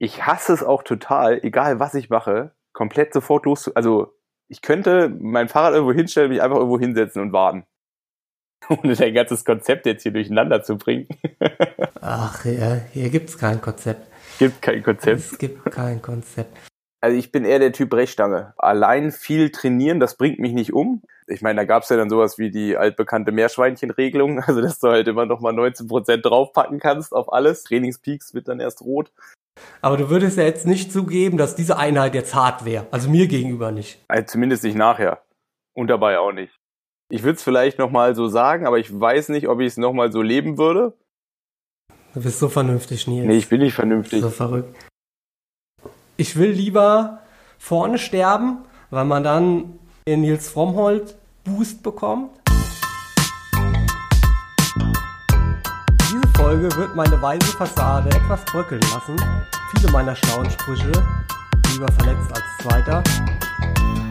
ich hasse es auch total, egal was ich mache, komplett sofort los. Also ich könnte mein Fahrrad irgendwo hinstellen, mich einfach irgendwo hinsetzen und warten. Ohne dein ganzes Konzept jetzt hier durcheinander zu bringen. Ach ja, hier gibt's kein Konzept. Gibt kein Konzept. Es gibt kein Konzept. Also ich bin eher der Typ Brechstange. Allein viel trainieren, das bringt mich nicht um. Ich meine, da gab's ja dann sowas wie die altbekannte Meerschweinchenregelung, also dass du halt immer noch mal 19% draufpacken kannst auf alles. Trainingspeaks wird dann erst rot. Aber du würdest ja jetzt nicht zugeben, dass diese Einheit jetzt hart wäre. Also mir gegenüber nicht. Also zumindest nicht nachher. Und dabei auch nicht. Ich würde es vielleicht noch mal so sagen, aber ich weiß nicht, ob ich es noch mal so leben würde. Du bist so vernünftig, Nils. Nee, ich bin nicht vernünftig. So verrückt. Ich will lieber vorne sterben, weil man dann in Nils Frommholt Boost bekommt. Folge wird meine weise Fassade etwas bröckeln lassen. Viele meiner schlauen Sprüche, lieber verletzt als zweiter.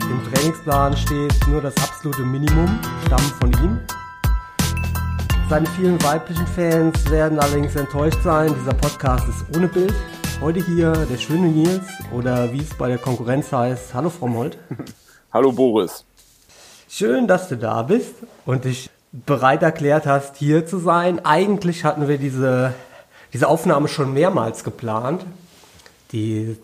Im Trainingsplan steht nur das absolute Minimum, stammen von ihm. Seine vielen weiblichen Fans werden allerdings enttäuscht sein. Dieser Podcast ist ohne Bild. Heute hier der schöne Nils oder wie es bei der Konkurrenz heißt. Hallo Frau Molt. Hallo Boris. Schön, dass du da bist und dich bereit erklärt hast, hier zu sein. Eigentlich hatten wir diese, diese Aufnahme schon mehrmals geplant. Die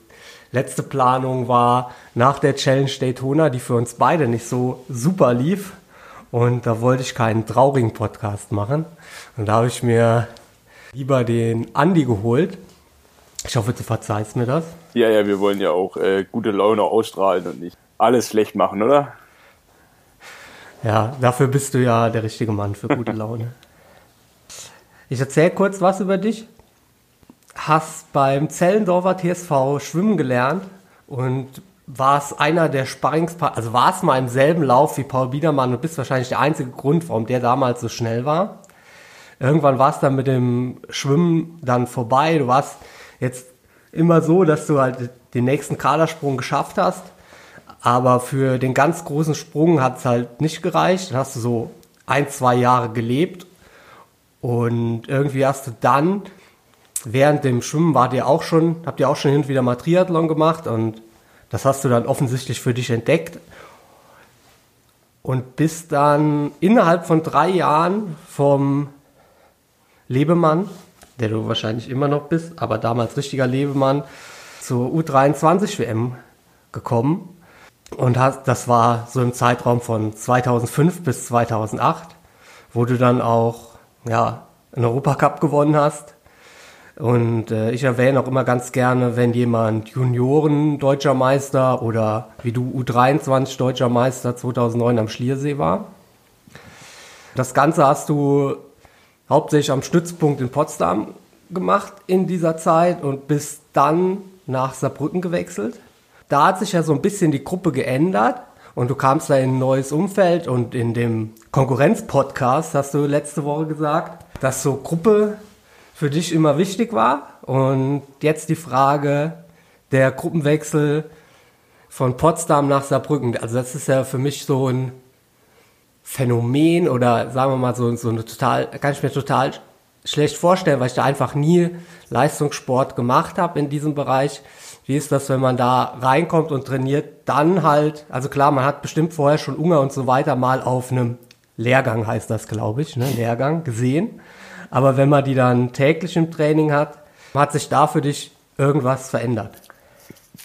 letzte Planung war nach der Challenge Daytona, die für uns beide nicht so super lief. Und da wollte ich keinen traurigen Podcast machen. Und da habe ich mir lieber den Andi geholt. Ich hoffe, du verzeihst mir das. Ja, ja, wir wollen ja auch äh, gute Laune ausstrahlen und nicht alles schlecht machen, oder? Ja, dafür bist du ja der richtige Mann für gute Laune. Ich erzähle kurz was über dich. Hast beim Zellendorfer TSV schwimmen gelernt und warst einer der Sparringspartner, also warst mal im selben Lauf wie Paul Biedermann und bist wahrscheinlich der einzige Grund, warum der damals so schnell war. Irgendwann war es dann mit dem Schwimmen dann vorbei. Du warst jetzt immer so, dass du halt den nächsten Kadersprung geschafft hast aber für den ganz großen Sprung hat es halt nicht gereicht. Dann hast du so ein, zwei Jahre gelebt. Und irgendwie hast du dann, während dem Schwimmen wart ihr auch schon, habt ihr auch schon hin und wieder mal Triathlon gemacht und das hast du dann offensichtlich für dich entdeckt. Und bist dann innerhalb von drei Jahren vom Lebemann, der du wahrscheinlich immer noch bist, aber damals richtiger Lebemann, zur U23 WM gekommen und das war so im Zeitraum von 2005 bis 2008, wo du dann auch ja, einen Europacup gewonnen hast. Und äh, ich erwähne auch immer ganz gerne, wenn jemand Junioren deutscher Meister oder wie du U23 deutscher Meister 2009 am Schliersee war. Das Ganze hast du hauptsächlich am Stützpunkt in Potsdam gemacht in dieser Zeit und bist dann nach Saarbrücken gewechselt da hat sich ja so ein bisschen die Gruppe geändert und du kamst da in ein neues Umfeld und in dem Konkurrenz-Podcast hast du letzte Woche gesagt, dass so Gruppe für dich immer wichtig war und jetzt die Frage der Gruppenwechsel von Potsdam nach Saarbrücken. Also das ist ja für mich so ein Phänomen oder sagen wir mal so, so eine total, kann ich mir total schlecht vorstellen, weil ich da einfach nie Leistungssport gemacht habe in diesem Bereich. Wie ist das, wenn man da reinkommt und trainiert, dann halt, also klar, man hat bestimmt vorher schon Unger und so weiter mal auf einem Lehrgang heißt das, glaube ich, ne, Lehrgang gesehen. Aber wenn man die dann täglich im Training hat, hat sich da für dich irgendwas verändert?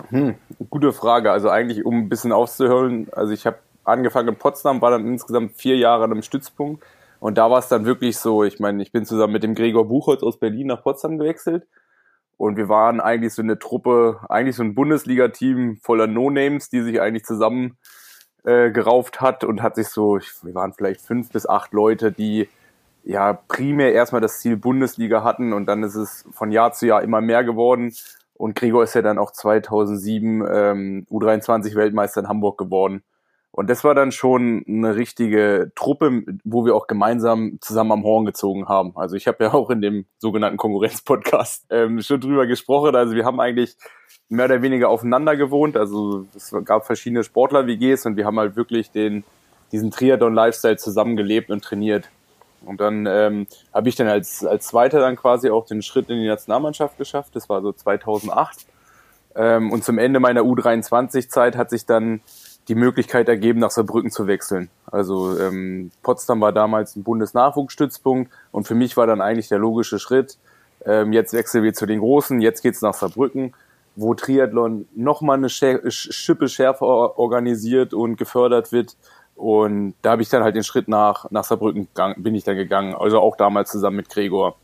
Hm, gute Frage. Also eigentlich, um ein bisschen aufzuhören, also ich habe angefangen in Potsdam, war dann insgesamt vier Jahre an einem Stützpunkt. Und da war es dann wirklich so, ich meine, ich bin zusammen mit dem Gregor Buchholz aus Berlin nach Potsdam gewechselt. Und wir waren eigentlich so eine Truppe, eigentlich so ein Bundesliga-Team voller No-Names, die sich eigentlich zusammen äh, gerauft hat und hat sich so, wir waren vielleicht fünf bis acht Leute, die ja primär erstmal das Ziel Bundesliga hatten und dann ist es von Jahr zu Jahr immer mehr geworden. Und Gregor ist ja dann auch 2007 ähm, U23 Weltmeister in Hamburg geworden. Und das war dann schon eine richtige Truppe, wo wir auch gemeinsam zusammen am Horn gezogen haben. Also ich habe ja auch in dem sogenannten Konkurrenz-Podcast ähm, schon drüber gesprochen. Also wir haben eigentlich mehr oder weniger aufeinander gewohnt. Also es gab verschiedene Sportler-WGs und wir haben halt wirklich den, diesen Triathlon-Lifestyle zusammengelebt und trainiert. Und dann ähm, habe ich dann als, als Zweiter dann quasi auch den Schritt in die Nationalmannschaft geschafft. Das war so 2008. Ähm, und zum Ende meiner U23-Zeit hat sich dann die Möglichkeit ergeben, nach Saarbrücken zu wechseln. Also ähm, Potsdam war damals ein Bundesnachwuchsstützpunkt und für mich war dann eigentlich der logische Schritt, ähm, jetzt wechseln wir zu den Großen, jetzt geht's nach Saarbrücken, wo Triathlon nochmal eine Schippe schärfer organisiert und gefördert wird. Und da habe ich dann halt den Schritt nach, nach Saarbrücken bin ich dann gegangen, also auch damals zusammen mit Gregor.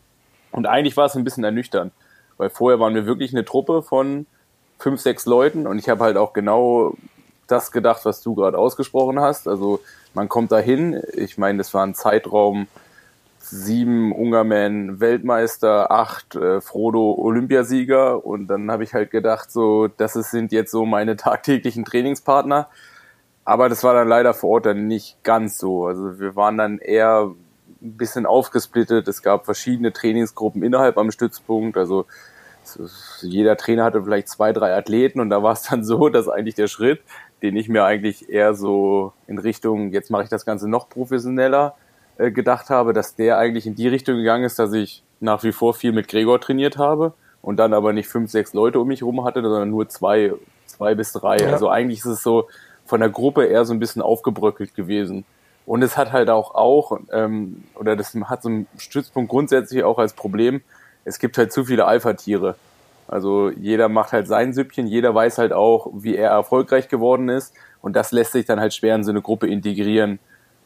Und eigentlich war es ein bisschen ernüchternd, weil vorher waren wir wirklich eine Truppe von fünf, sechs Leuten und ich habe halt auch genau das gedacht, was du gerade ausgesprochen hast. Also man kommt dahin, ich meine, das war ein Zeitraum, sieben Ungarman Weltmeister, acht äh, Frodo Olympiasieger und dann habe ich halt gedacht, so das sind jetzt so meine tagtäglichen Trainingspartner. Aber das war dann leider vor Ort dann nicht ganz so. Also wir waren dann eher ein bisschen aufgesplittet. Es gab verschiedene Trainingsgruppen innerhalb am Stützpunkt. Also jeder Trainer hatte vielleicht zwei, drei Athleten und da war es dann so, dass eigentlich der Schritt, den ich mir eigentlich eher so in Richtung, jetzt mache ich das Ganze noch professioneller, äh, gedacht habe, dass der eigentlich in die Richtung gegangen ist, dass ich nach wie vor viel mit Gregor trainiert habe und dann aber nicht fünf, sechs Leute um mich herum hatte, sondern nur zwei, zwei bis drei. Ja. Also eigentlich ist es so von der Gruppe eher so ein bisschen aufgebröckelt gewesen. Und es hat halt auch auch, ähm, oder das hat so ein Stützpunkt grundsätzlich auch als Problem, es gibt halt zu viele Alpha-Tiere. Also jeder macht halt sein Süppchen, jeder weiß halt auch, wie er erfolgreich geworden ist. Und das lässt sich dann halt schwer in so eine Gruppe integrieren.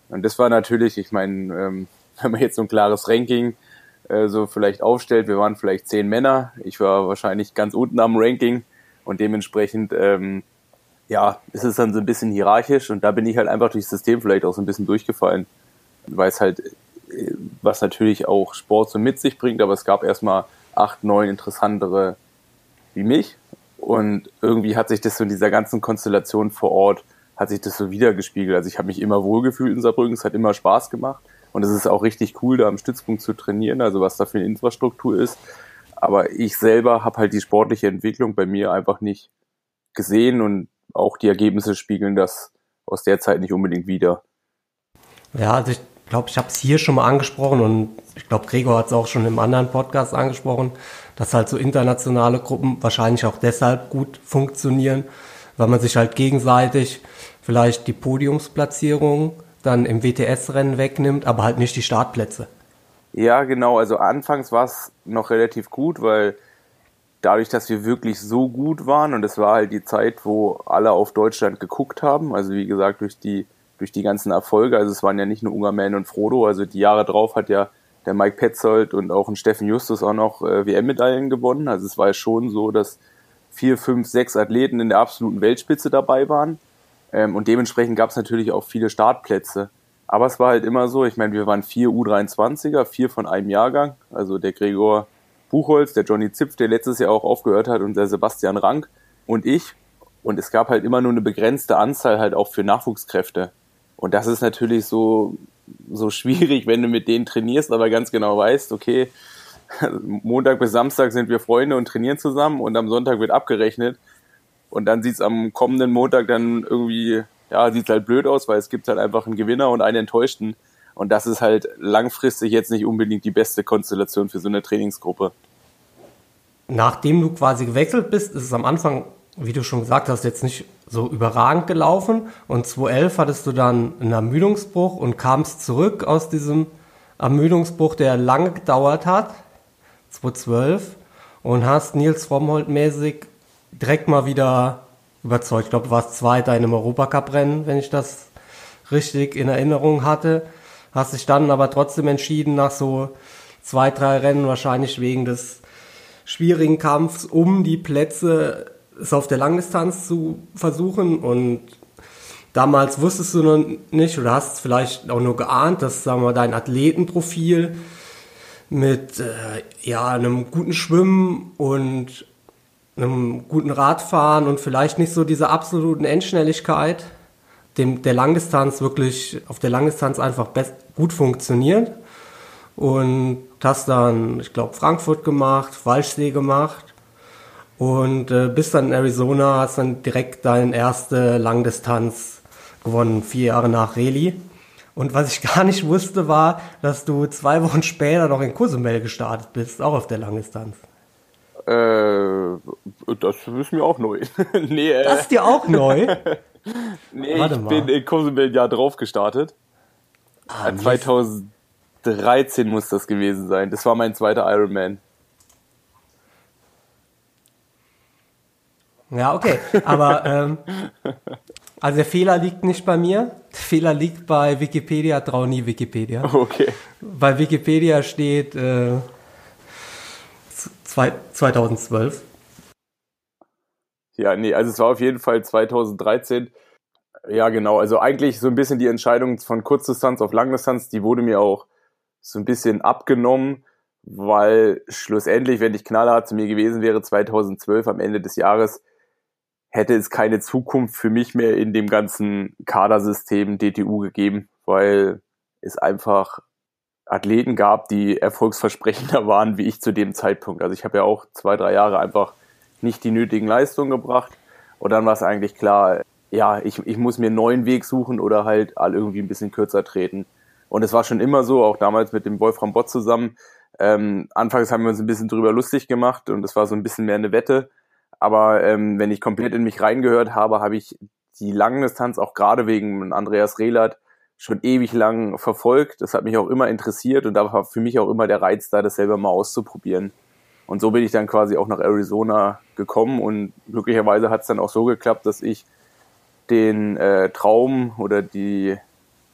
Und das war natürlich, ich meine, ähm, wenn man jetzt so ein klares Ranking äh, so vielleicht aufstellt, wir waren vielleicht zehn Männer, ich war wahrscheinlich ganz unten am Ranking. Und dementsprechend, ähm, ja, ist es dann so ein bisschen hierarchisch. Und da bin ich halt einfach durchs System vielleicht auch so ein bisschen durchgefallen, weil es halt, äh, was natürlich auch Sport so mit sich bringt, aber es gab erstmal acht, neun interessantere wie mich und irgendwie hat sich das so in dieser ganzen Konstellation vor Ort hat sich das so wiedergespiegelt. Also ich habe mich immer wohlgefühlt in Saarbrücken, es hat immer Spaß gemacht und es ist auch richtig cool, da am Stützpunkt zu trainieren, also was da für eine Infrastruktur ist. Aber ich selber habe halt die sportliche Entwicklung bei mir einfach nicht gesehen und auch die Ergebnisse spiegeln das aus der Zeit nicht unbedingt wieder. Ja, also ich glaube, ich habe es hier schon mal angesprochen und ich glaube, Gregor hat es auch schon im anderen Podcast angesprochen, dass halt so internationale Gruppen wahrscheinlich auch deshalb gut funktionieren, weil man sich halt gegenseitig vielleicht die Podiumsplatzierung dann im WTS-Rennen wegnimmt, aber halt nicht die Startplätze. Ja, genau. Also anfangs war es noch relativ gut, weil dadurch, dass wir wirklich so gut waren und es war halt die Zeit, wo alle auf Deutschland geguckt haben, also wie gesagt durch die durch die ganzen Erfolge, also es waren ja nicht nur Ungerman und Frodo, also die Jahre drauf hat ja der Mike Petzold und auch ein Steffen Justus auch noch äh, WM-Medaillen gewonnen. Also es war ja schon so, dass vier, fünf, sechs Athleten in der absoluten Weltspitze dabei waren. Ähm, und dementsprechend gab es natürlich auch viele Startplätze. Aber es war halt immer so, ich meine, wir waren vier U23er, vier von einem Jahrgang. Also der Gregor Buchholz, der Johnny Zipf, der letztes Jahr auch aufgehört hat, und der Sebastian Rank und ich. Und es gab halt immer nur eine begrenzte Anzahl halt auch für Nachwuchskräfte. Und das ist natürlich so, so schwierig, wenn du mit denen trainierst, aber ganz genau weißt, okay, Montag bis Samstag sind wir Freunde und trainieren zusammen und am Sonntag wird abgerechnet. Und dann sieht es am kommenden Montag dann irgendwie, ja, sieht halt blöd aus, weil es gibt halt einfach einen Gewinner und einen Enttäuschten. Und das ist halt langfristig jetzt nicht unbedingt die beste Konstellation für so eine Trainingsgruppe. Nachdem du quasi gewechselt bist, ist es am Anfang, wie du schon gesagt hast, jetzt nicht so überragend gelaufen. Und 2011 hattest du dann einen Ermüdungsbruch und kamst zurück aus diesem Ermüdungsbruch, der lange gedauert hat, 2012, und hast Nils Frommholt mäßig direkt mal wieder überzeugt. Ich glaube, du warst Zweiter in einem Europacup-Rennen, wenn ich das richtig in Erinnerung hatte. Hast dich dann aber trotzdem entschieden, nach so zwei, drei Rennen, wahrscheinlich wegen des schwierigen Kampfs um die Plätze, es auf der Langdistanz zu versuchen. Und damals wusstest du noch nicht oder hast vielleicht auch nur geahnt, dass, sagen wir, dein Athletenprofil mit äh, ja, einem guten Schwimmen und einem guten Radfahren und vielleicht nicht so dieser absoluten Endschnelligkeit, dem der Langdistanz wirklich auf der Langdistanz einfach gut funktioniert. Und hast dann, ich glaube, Frankfurt gemacht, Walchsee gemacht und äh, bis dann in Arizona hast dann direkt deine erste Langdistanz gewonnen, vier Jahre nach Reli. Und was ich gar nicht wusste, war, dass du zwei Wochen später noch in Cozumel gestartet bist, auch auf der Langdistanz. Äh, das ist mir auch neu. nee, äh, das ist dir auch neu? nee, Warte ich mal. bin in Cozumel Jahr drauf gestartet. Ah, 2013 muss das gewesen sein. Das war mein zweiter Ironman. Ja, okay. Aber ähm, also der Fehler liegt nicht bei mir. Der Fehler liegt bei Wikipedia. Trau nie Wikipedia. Okay. Bei Wikipedia steht äh, 2012. Ja, nee, also es war auf jeden Fall 2013. Ja, genau. Also eigentlich so ein bisschen die Entscheidung von Kurzdistanz auf Langdistanz, die wurde mir auch so ein bisschen abgenommen, weil schlussendlich, wenn ich knallhart zu mir gewesen wäre, 2012 am Ende des Jahres, hätte es keine Zukunft für mich mehr in dem ganzen Kadersystem DTU gegeben, weil es einfach Athleten gab, die erfolgsversprechender waren wie ich zu dem Zeitpunkt. Also ich habe ja auch zwei, drei Jahre einfach nicht die nötigen Leistungen gebracht. Und dann war es eigentlich klar, ja, ich, ich muss mir einen neuen Weg suchen oder halt irgendwie ein bisschen kürzer treten. Und es war schon immer so, auch damals mit dem Wolfram Bott zusammen. Ähm, anfangs haben wir uns ein bisschen drüber lustig gemacht und es war so ein bisschen mehr eine Wette. Aber ähm, wenn ich komplett in mich reingehört habe, habe ich die Langdistanz auch gerade wegen Andreas Rehlert schon ewig lang verfolgt. Das hat mich auch immer interessiert und da war für mich auch immer der Reiz da, das selber mal auszuprobieren. Und so bin ich dann quasi auch nach Arizona gekommen und glücklicherweise hat es dann auch so geklappt, dass ich den äh, Traum oder die,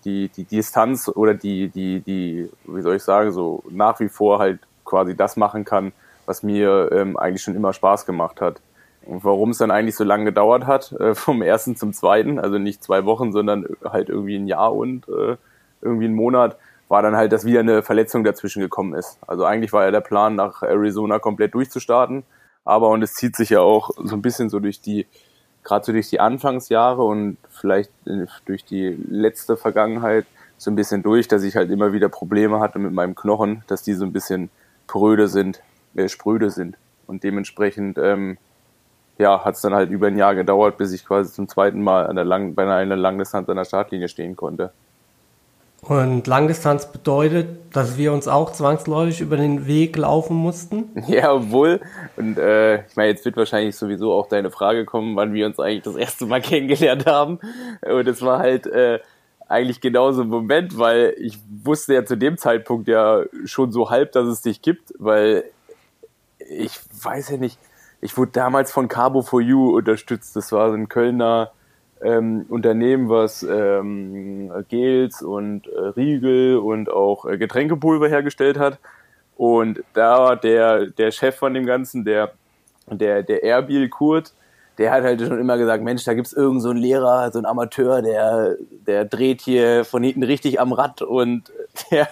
die, die Distanz oder die, die, die, wie soll ich sagen, so nach wie vor halt quasi das machen kann, was mir ähm, eigentlich schon immer Spaß gemacht hat. Und warum es dann eigentlich so lange gedauert hat, äh, vom ersten zum zweiten, also nicht zwei Wochen, sondern halt irgendwie ein Jahr und äh, irgendwie ein Monat, war dann halt, dass wieder eine Verletzung dazwischen gekommen ist. Also eigentlich war ja der Plan, nach Arizona komplett durchzustarten. Aber und es zieht sich ja auch so ein bisschen so durch die, gerade so durch die Anfangsjahre und vielleicht äh, durch die letzte Vergangenheit so ein bisschen durch, dass ich halt immer wieder Probleme hatte mit meinem Knochen, dass die so ein bisschen pröde sind, äh, spröde sind. Und dementsprechend ähm, ja, hat es dann halt über ein Jahr gedauert, bis ich quasi zum zweiten Mal an der Lang bei einer Langdistanz an der Startlinie stehen konnte. Und Langdistanz bedeutet, dass wir uns auch zwangsläufig über den Weg laufen mussten? Ja, obwohl, und äh, ich meine, jetzt wird wahrscheinlich sowieso auch deine Frage kommen, wann wir uns eigentlich das erste Mal kennengelernt haben. Und es war halt äh, eigentlich genauso ein Moment, weil ich wusste ja zu dem Zeitpunkt ja schon so halb, dass es dich gibt, weil ich weiß ja nicht, ich wurde damals von Carbo for You unterstützt. Das war ein Kölner ähm, Unternehmen, was ähm, Gels und äh, Riegel und auch äh, Getränkepulver hergestellt hat. Und da war der, der Chef von dem Ganzen, der, der, der Erbil Kurt, der hat halt schon immer gesagt, Mensch, da gibt's irgend so einen Lehrer, so einen Amateur, der, der dreht hier von hinten richtig am Rad und der,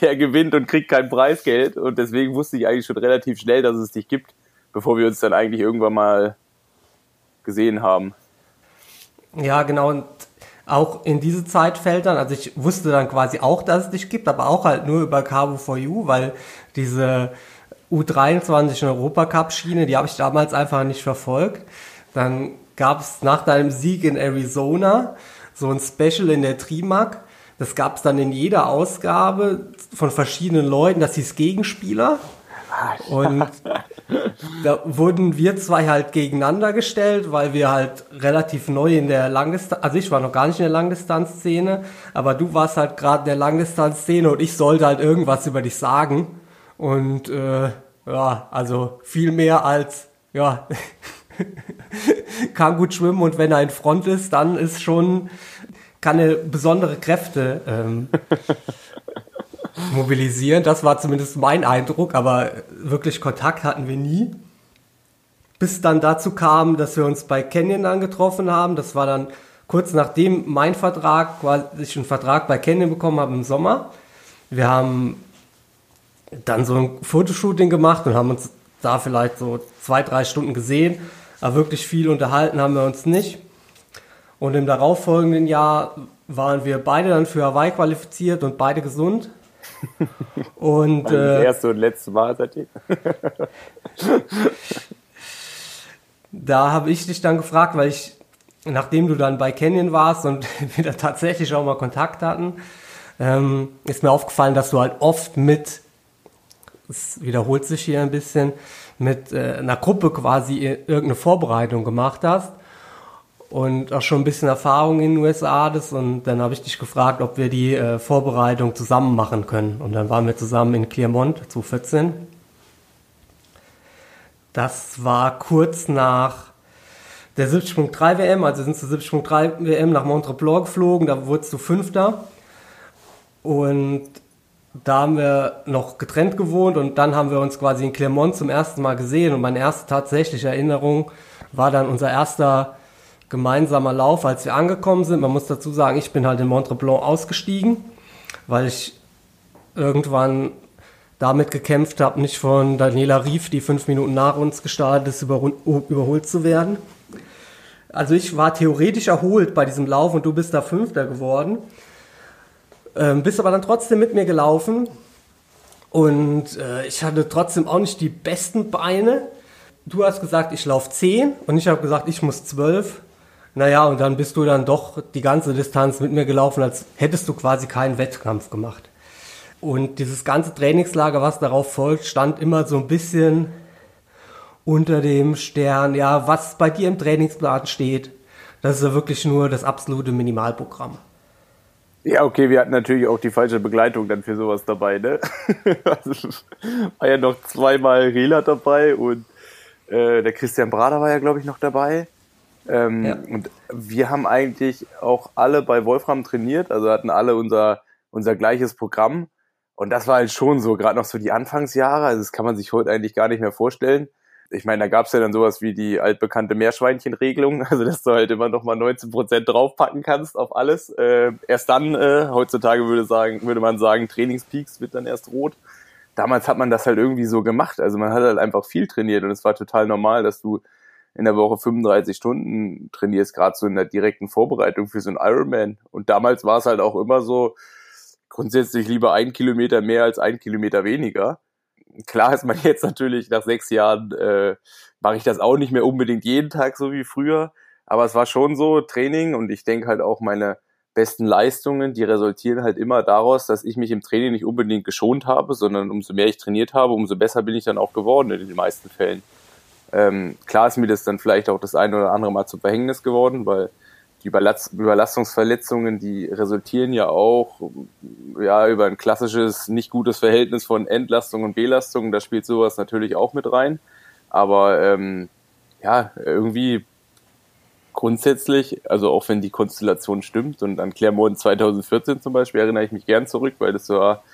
der gewinnt und kriegt kein Preisgeld. Und deswegen wusste ich eigentlich schon relativ schnell, dass es dich gibt bevor wir uns dann eigentlich irgendwann mal gesehen haben. Ja, genau. Und auch in diese Zeit fällt dann, also ich wusste dann quasi auch, dass es dich gibt, aber auch halt nur über Cabo for You, weil diese U23 Europacup-Schiene, die habe ich damals einfach nicht verfolgt. Dann gab es nach deinem Sieg in Arizona so ein Special in der Trimac. Das gab es dann in jeder Ausgabe von verschiedenen Leuten, das hieß Gegenspieler. Und da wurden wir zwei halt gegeneinander gestellt, weil wir halt relativ neu in der Langdistanz, also ich war noch gar nicht in der Langdistanzszene, aber du warst halt gerade in der Langdistanzszene und ich sollte halt irgendwas über dich sagen. Und äh, ja, also viel mehr als, ja, kann gut schwimmen und wenn er in Front ist, dann ist schon, kann er besondere Kräfte ähm, mobilisieren. Das war zumindest mein Eindruck, aber wirklich Kontakt hatten wir nie. Bis dann dazu kam, dass wir uns bei Canyon angetroffen haben. Das war dann kurz nachdem mein Vertrag, quasi ich einen Vertrag bei Canyon bekommen habe im Sommer. Wir haben dann so ein Fotoshooting gemacht und haben uns da vielleicht so zwei, drei Stunden gesehen. Aber wirklich viel unterhalten haben wir uns nicht. Und im darauffolgenden Jahr waren wir beide dann für Hawaii qualifiziert und beide gesund. Und, das äh, erste und letzte Mal seitdem. da habe ich dich dann gefragt, weil ich, nachdem du dann bei Canyon warst und wir da tatsächlich auch mal Kontakt hatten, ähm, ist mir aufgefallen, dass du halt oft mit, es wiederholt sich hier ein bisschen, mit äh, einer Gruppe quasi irgendeine Vorbereitung gemacht hast und auch schon ein bisschen Erfahrung in den USA das und dann habe ich dich gefragt, ob wir die äh, Vorbereitung zusammen machen können. Und dann waren wir zusammen in Clermont 2014. Das war kurz nach der 70.3 WM, also sind zu 70.3 WM nach Montreblor geflogen, da wurdest du Fünfter. Und da haben wir noch getrennt gewohnt. Und dann haben wir uns quasi in Clermont zum ersten Mal gesehen. Und meine erste tatsächliche Erinnerung war dann unser erster gemeinsamer Lauf, als wir angekommen sind. Man muss dazu sagen, ich bin halt in Montreblanc ausgestiegen, weil ich irgendwann damit gekämpft habe, nicht von Daniela Rief, die fünf Minuten nach uns gestartet ist, überholt zu werden. Also ich war theoretisch erholt bei diesem Lauf und du bist da Fünfter geworden. Ähm, bist aber dann trotzdem mit mir gelaufen und äh, ich hatte trotzdem auch nicht die besten Beine. Du hast gesagt, ich laufe 10 und ich habe gesagt, ich muss 12. Naja, und dann bist du dann doch die ganze Distanz mit mir gelaufen, als hättest du quasi keinen Wettkampf gemacht. Und dieses ganze Trainingslager, was darauf folgt, stand immer so ein bisschen unter dem Stern, ja, was bei dir im Trainingsplan steht. Das ist ja wirklich nur das absolute Minimalprogramm. Ja, okay, wir hatten natürlich auch die falsche Begleitung dann für sowas dabei, ne? also, war ja noch zweimal Rela dabei und äh, der Christian Brader war ja, glaube ich, noch dabei. Ähm, ja. Und wir haben eigentlich auch alle bei Wolfram trainiert, also hatten alle unser, unser gleiches Programm. Und das war halt schon so, gerade noch so die Anfangsjahre, also das kann man sich heute eigentlich gar nicht mehr vorstellen ich meine, da gab's ja dann sowas wie die altbekannte Meerschweinchenregelung, also dass du halt immer noch mal 19 Prozent draufpacken kannst auf alles. Äh, erst dann, äh, heutzutage würde, sagen, würde man sagen, Trainingspeaks wird dann erst rot. Damals hat man das halt irgendwie so gemacht. Also man hat halt einfach viel trainiert und es war total normal, dass du in der Woche 35 Stunden trainierst, gerade so in der direkten Vorbereitung für so einen Ironman. Und damals war es halt auch immer so, grundsätzlich lieber ein Kilometer mehr als ein Kilometer weniger klar ist man jetzt natürlich nach sechs Jahren, äh, mache ich das auch nicht mehr unbedingt jeden Tag so wie früher. Aber es war schon so Training und ich denke halt auch meine besten Leistungen, die resultieren halt immer daraus, dass ich mich im Training nicht unbedingt geschont habe, sondern umso mehr ich trainiert habe, umso besser bin ich dann auch geworden in den meisten Fällen. Ähm, klar ist mir das dann vielleicht auch das eine oder andere Mal zum Verhängnis geworden, weil die Überlastungsverletzungen, die resultieren ja auch ja, über ein klassisches, nicht gutes Verhältnis von Entlastung und Belastung. Da spielt sowas natürlich auch mit rein. Aber ähm, ja, irgendwie grundsätzlich, also auch wenn die Konstellation stimmt und an Clermont 2014 zum Beispiel erinnere ich mich gern zurück, weil das war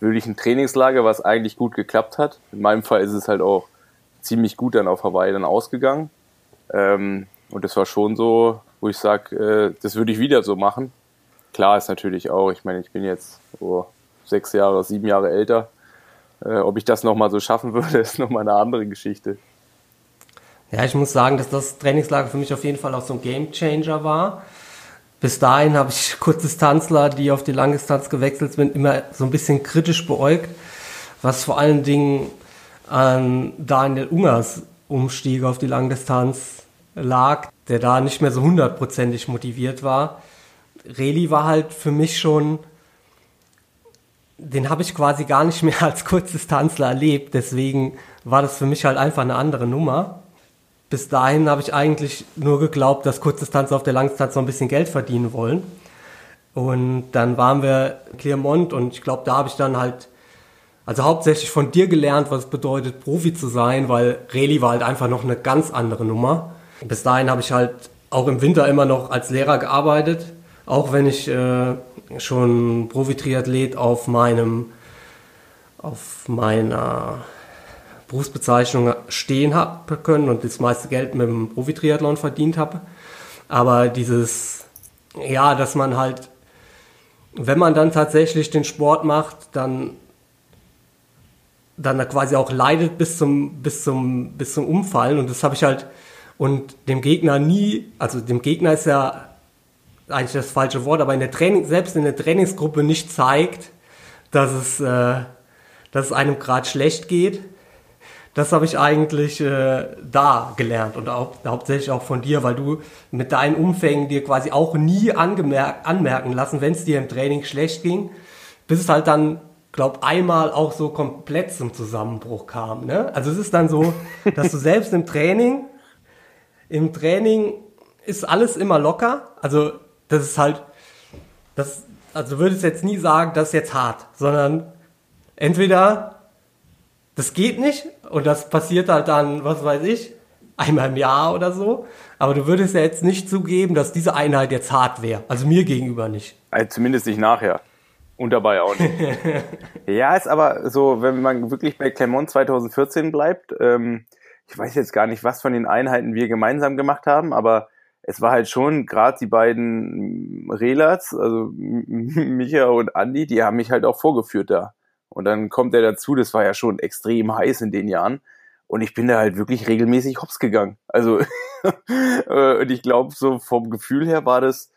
wirklich ein Trainingslager, was eigentlich gut geklappt hat. In meinem Fall ist es halt auch ziemlich gut dann auf Hawaii dann ausgegangen. Ähm, und das war schon so, wo ich sage, äh, das würde ich wieder so machen. Klar ist natürlich auch, ich meine, ich bin jetzt oh, sechs Jahre, sieben Jahre älter. Äh, ob ich das nochmal so schaffen würde, ist nochmal eine andere Geschichte. Ja, ich muss sagen, dass das Trainingslager für mich auf jeden Fall auch so ein Game Changer war. Bis dahin habe ich Kurzdistanzler, die auf die Langdistanz gewechselt sind, immer so ein bisschen kritisch beäugt, was vor allen Dingen an Daniel Ungers Umstieg auf die Langdistanz lag, der da nicht mehr so hundertprozentig motiviert war. Reli war halt für mich schon, den habe ich quasi gar nicht mehr als Kurzdistanzler erlebt, deswegen war das für mich halt einfach eine andere Nummer. Bis dahin habe ich eigentlich nur geglaubt, dass Kurzdistanz auf der Langdistanz noch ein bisschen Geld verdienen wollen. Und dann waren wir in Clermont und ich glaube, da habe ich dann halt, also hauptsächlich von dir gelernt, was es bedeutet, Profi zu sein, weil Reli war halt einfach noch eine ganz andere Nummer. Bis dahin habe ich halt auch im Winter immer noch als Lehrer gearbeitet, auch wenn ich äh, schon Profi-Triathlet auf meinem auf meiner Berufsbezeichnung stehen habe können und das meiste Geld mit dem Profi-Triathlon verdient habe. Aber dieses, ja, dass man halt, wenn man dann tatsächlich den Sport macht, dann dann quasi auch leidet bis zum bis zum bis zum Umfallen und das habe ich halt und dem Gegner nie, also dem Gegner ist ja eigentlich das falsche Wort, aber in der Training, selbst in der Trainingsgruppe nicht zeigt, dass es, äh, dass es einem gerade schlecht geht. das habe ich eigentlich äh, da gelernt und auch, hauptsächlich auch von dir, weil du mit deinen Umfängen dir quasi auch nie anmerken lassen, wenn es dir im Training schlecht ging, bis es halt dann, glaub, einmal auch so komplett zum Zusammenbruch kam. Ne? Also es ist dann so, dass du selbst im Training, im Training ist alles immer locker. Also das ist halt, das, also du würdest jetzt nie sagen, das ist jetzt hart, sondern entweder das geht nicht und das passiert halt dann, was weiß ich, einmal im Jahr oder so. Aber du würdest ja jetzt nicht zugeben, dass diese Einheit jetzt hart wäre. Also mir gegenüber nicht. Also zumindest nicht nachher. Und dabei auch nicht. ja, ist aber so, wenn man wirklich bei Clermont 2014 bleibt, ähm, ich weiß jetzt gar nicht, was von den Einheiten wir gemeinsam gemacht haben, aber es war halt schon gerade die beiden Relats, also Micha und Andi, die haben mich halt auch vorgeführt da. Und dann kommt er dazu, das war ja schon extrem heiß in den Jahren. Und ich bin da halt wirklich regelmäßig hops gegangen. Also, äh, und ich glaube, so vom Gefühl her war das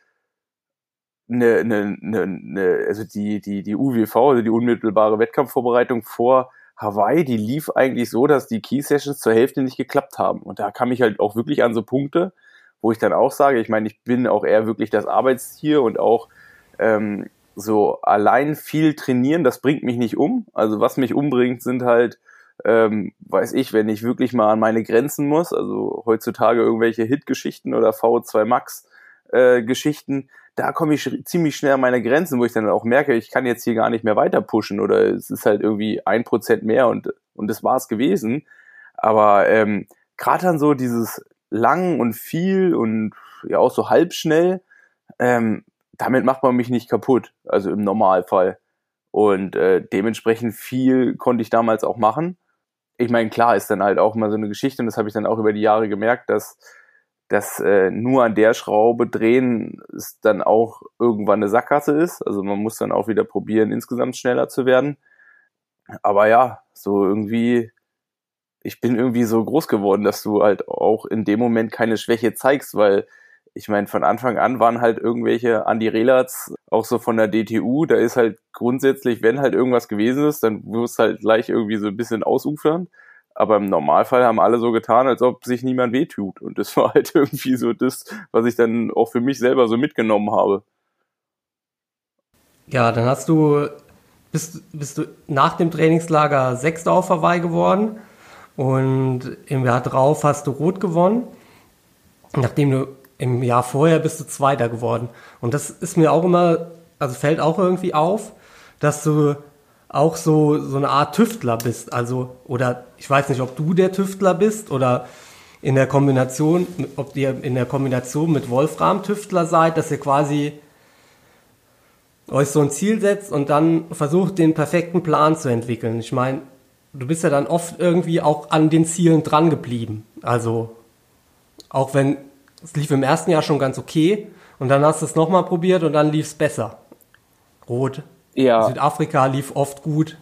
eine, eine, eine, also die, die, die UWV, also die unmittelbare Wettkampfvorbereitung vor Hawaii, die lief eigentlich so, dass die Key Sessions zur Hälfte nicht geklappt haben. Und da kam ich halt auch wirklich an so Punkte, wo ich dann auch sage, ich meine, ich bin auch eher wirklich das Arbeitstier und auch ähm, so allein viel trainieren, das bringt mich nicht um. Also was mich umbringt, sind halt, ähm, weiß ich, wenn ich wirklich mal an meine Grenzen muss, also heutzutage irgendwelche Hit-Geschichten oder V2 Max-Geschichten, äh, da komme ich ziemlich schnell an meine Grenzen, wo ich dann auch merke, ich kann jetzt hier gar nicht mehr weiter pushen oder es ist halt irgendwie ein Prozent mehr und, und das war's gewesen. Aber ähm, gerade dann so dieses lang und viel und ja auch so halb schnell, ähm, damit macht man mich nicht kaputt, also im Normalfall. Und äh, dementsprechend viel konnte ich damals auch machen. Ich meine, klar ist dann halt auch mal so eine Geschichte, und das habe ich dann auch über die Jahre gemerkt, dass dass äh, nur an der Schraube drehen es dann auch irgendwann eine Sackgasse ist. Also man muss dann auch wieder probieren, insgesamt schneller zu werden. Aber ja, so irgendwie, ich bin irgendwie so groß geworden, dass du halt auch in dem Moment keine Schwäche zeigst, weil ich meine, von Anfang an waren halt irgendwelche Andy Relats, auch so von der DTU, da ist halt grundsätzlich, wenn halt irgendwas gewesen ist, dann wirst halt gleich irgendwie so ein bisschen ausufern. Aber im Normalfall haben alle so getan, als ob sich niemand wehtut. Und das war halt irgendwie so das, was ich dann auch für mich selber so mitgenommen habe. Ja, dann hast du, bist, bist du nach dem Trainingslager Sechster auf Hawaii geworden und im Jahr drauf hast du Rot gewonnen. Nachdem du im Jahr vorher bist du Zweiter geworden. Und das ist mir auch immer, also fällt auch irgendwie auf, dass du auch so, so eine Art Tüftler bist. Also, oder ich weiß nicht, ob du der Tüftler bist oder in der Kombination, ob ihr in der Kombination mit Wolfram Tüftler seid, dass ihr quasi euch so ein Ziel setzt und dann versucht, den perfekten Plan zu entwickeln. Ich meine, du bist ja dann oft irgendwie auch an den Zielen dran geblieben. Also, auch wenn es lief im ersten Jahr schon ganz okay und dann hast du es nochmal probiert und dann lief es besser. Rot. Ja. Südafrika lief oft gut.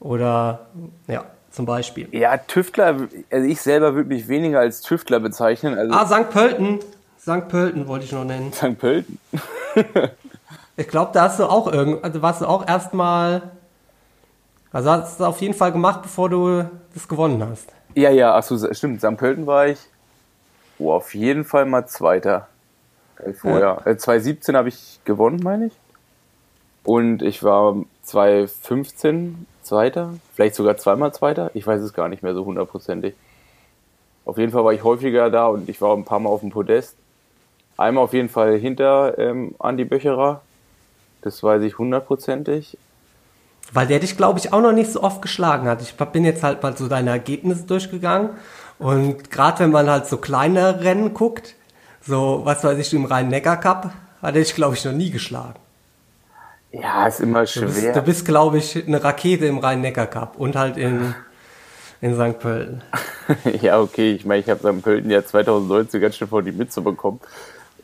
Oder ja, zum Beispiel. Ja, Tüftler, also ich selber würde mich weniger als Tüftler bezeichnen. Also ah, St. Pölten. St. Pölten wollte ich noch nennen. St. Pölten. ich glaube, da hast du auch irgend, also warst du auch erstmal, also hast du auf jeden Fall gemacht, bevor du das gewonnen hast. Ja, ja, achso, stimmt. St. Pölten war ich Oh, auf jeden Fall mal Zweiter. Äh, vorher. Ja. 2017 habe ich gewonnen, meine ich. Und ich war 2015 Zweiter, vielleicht sogar zweimal Zweiter. Ich weiß es gar nicht mehr so hundertprozentig. Auf jeden Fall war ich häufiger da und ich war ein paar Mal auf dem Podest. Einmal auf jeden Fall hinter ähm, Andi Böcherer. Das weiß ich hundertprozentig. Weil der dich, glaube ich, auch noch nicht so oft geschlagen hat. Ich bin jetzt halt mal so deine Ergebnisse durchgegangen und gerade wenn man halt so kleine Rennen guckt, so was weiß ich, im Rhein-Neckar-Cup, hat er dich, glaube ich, noch nie geschlagen. Ja, ist immer schwer. Du bist, bist glaube ich, eine Rakete im Rhein-Neckar-Cup und halt in, in St. Pölten. ja, okay, ich meine, ich habe St. Pölten ja 2019 ganz schön vor die Mütze bekommen.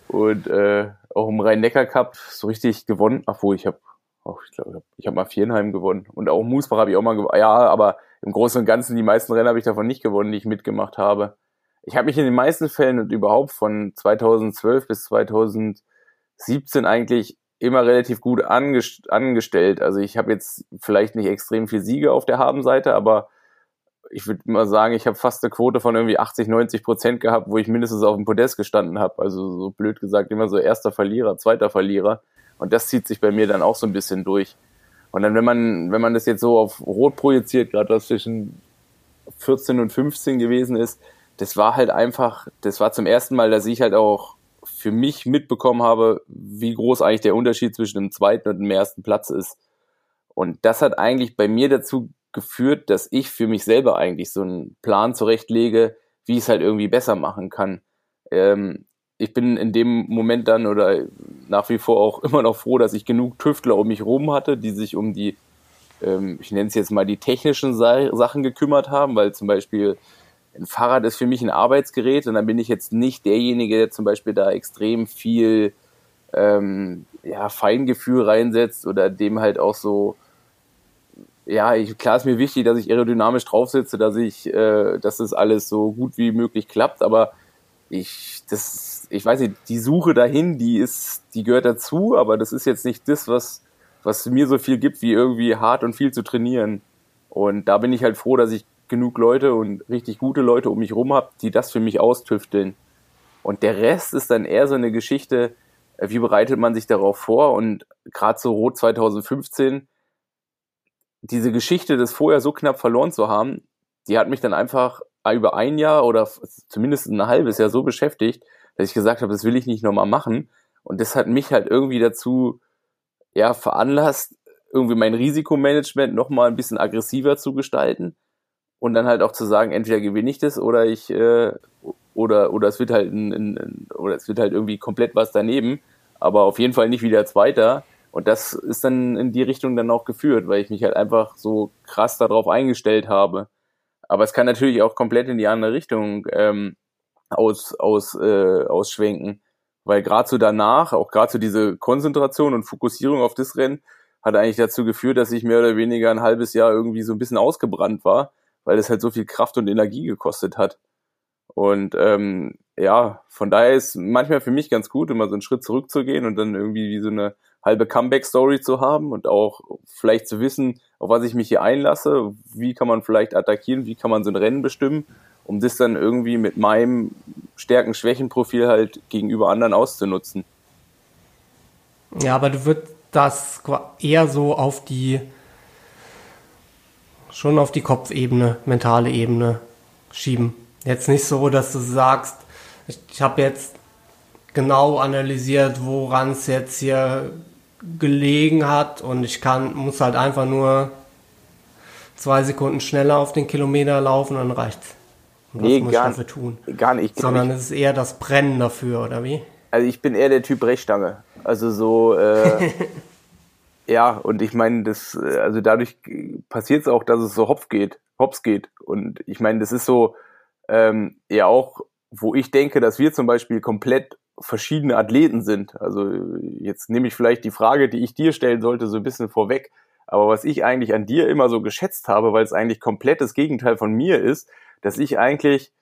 Und äh, auch im Rhein-Neckar-Cup so richtig gewonnen. Obwohl, ich habe auch, ich glaube, ich habe mal Vierenheim gewonnen. Und auch Moosbach habe ich auch mal gewonnen. Ja, aber im Großen und Ganzen die meisten Rennen habe ich davon nicht gewonnen, die ich mitgemacht habe. Ich habe mich in den meisten Fällen und überhaupt von 2012 bis 2017 eigentlich immer relativ gut angest angestellt. Also ich habe jetzt vielleicht nicht extrem viel Siege auf der Habenseite, aber ich würde mal sagen, ich habe fast eine Quote von irgendwie 80, 90 Prozent gehabt, wo ich mindestens auf dem Podest gestanden habe. Also so blöd gesagt, immer so erster Verlierer, zweiter Verlierer. Und das zieht sich bei mir dann auch so ein bisschen durch. Und dann, wenn man, wenn man das jetzt so auf Rot projiziert, gerade was zwischen 14 und 15 gewesen ist, das war halt einfach, das war zum ersten Mal, dass ich halt auch für mich mitbekommen habe, wie groß eigentlich der Unterschied zwischen dem zweiten und dem ersten Platz ist. Und das hat eigentlich bei mir dazu geführt, dass ich für mich selber eigentlich so einen Plan zurechtlege, wie ich es halt irgendwie besser machen kann. Ähm, ich bin in dem Moment dann oder nach wie vor auch immer noch froh, dass ich genug Tüftler um mich rum hatte, die sich um die, ähm, ich nenne es jetzt mal die technischen Sachen gekümmert haben, weil zum Beispiel ein Fahrrad ist für mich ein Arbeitsgerät und dann bin ich jetzt nicht derjenige, der zum Beispiel da extrem viel ähm, ja, Feingefühl reinsetzt oder dem halt auch so ja, ich, klar ist mir wichtig, dass ich aerodynamisch drauf sitze, dass ich, äh, dass das alles so gut wie möglich klappt, aber ich, das, ich weiß nicht, die Suche dahin, die ist, die gehört dazu, aber das ist jetzt nicht das, was, was mir so viel gibt, wie irgendwie hart und viel zu trainieren. Und da bin ich halt froh, dass ich genug Leute und richtig gute Leute um mich rum habe, die das für mich austüfteln. Und der Rest ist dann eher so eine Geschichte, äh, wie bereitet man sich darauf vor? Und gerade so Rot 2015, diese Geschichte, das vorher so knapp verloren zu haben, die hat mich dann einfach über ein Jahr oder zumindest ein halbes Jahr so beschäftigt, dass ich gesagt habe, das will ich nicht nochmal machen. Und das hat mich halt irgendwie dazu ja, veranlasst, irgendwie mein Risikomanagement nochmal ein bisschen aggressiver zu gestalten und dann halt auch zu sagen, entweder gewinne ich das oder ich äh, oder oder es wird halt ein, ein, oder es wird halt irgendwie komplett was daneben, aber auf jeden Fall nicht wieder Zweiter. Und das ist dann in die Richtung dann auch geführt, weil ich mich halt einfach so krass darauf eingestellt habe. Aber es kann natürlich auch komplett in die andere Richtung ähm, aus, aus, äh, ausschwenken. Weil gerade so danach, auch gerade so diese Konzentration und Fokussierung auf das Rennen, hat eigentlich dazu geführt, dass ich mehr oder weniger ein halbes Jahr irgendwie so ein bisschen ausgebrannt war, weil es halt so viel Kraft und Energie gekostet hat. Und ähm, ja, von daher ist manchmal für mich ganz gut, immer so einen Schritt zurückzugehen und dann irgendwie wie so eine halbe Comeback-Story zu haben und auch vielleicht zu wissen, auf was ich mich hier einlasse, wie kann man vielleicht attackieren, wie kann man so ein Rennen bestimmen, um das dann irgendwie mit meinem Stärken-Schwächen-Profil halt gegenüber anderen auszunutzen. Ja, aber du würdest das eher so auf die, schon auf die Kopfebene, mentale Ebene schieben. Jetzt nicht so, dass du sagst, ich, ich habe jetzt genau analysiert, woran es jetzt hier gelegen hat und ich kann, muss halt einfach nur zwei Sekunden schneller auf den Kilometer laufen und dann reicht's. Und nee, muss gar, ich dafür tun? Gar nicht. Sondern es ist eher das Brennen dafür, oder wie? Also ich bin eher der Typ Brechstange. Also so, äh, ja, und ich meine, das, also dadurch passiert es auch, dass es so hopf geht, hops geht. Und ich meine, das ist so ähm, ja auch, wo ich denke, dass wir zum Beispiel komplett verschiedene Athleten sind. Also jetzt nehme ich vielleicht die Frage, die ich dir stellen sollte, so ein bisschen vorweg. Aber was ich eigentlich an dir immer so geschätzt habe, weil es eigentlich komplett das Gegenteil von mir ist, dass ich eigentlich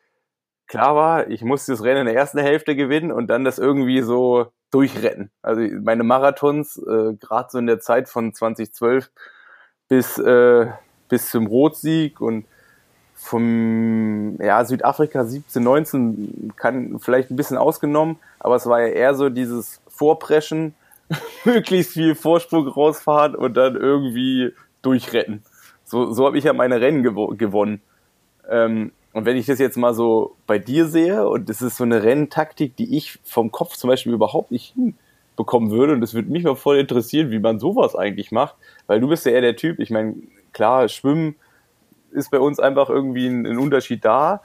klar war, ich musste das Rennen in der ersten Hälfte gewinnen und dann das irgendwie so durchretten. Also meine Marathons, äh, gerade so in der Zeit von 2012 bis, äh, bis zum Rotsieg und vom ja, Südafrika 17, 19 kann vielleicht ein bisschen ausgenommen, aber es war ja eher so dieses Vorpreschen, möglichst viel Vorsprung rausfahren und dann irgendwie durchretten. So, so habe ich ja meine Rennen gewo gewonnen. Ähm, und wenn ich das jetzt mal so bei dir sehe, und das ist so eine Renntaktik, die ich vom Kopf zum Beispiel überhaupt nicht hinbekommen würde, und das würde mich mal voll interessieren, wie man sowas eigentlich macht, weil du bist ja eher der Typ, ich meine, klar, Schwimmen ist bei uns einfach irgendwie ein, ein Unterschied da.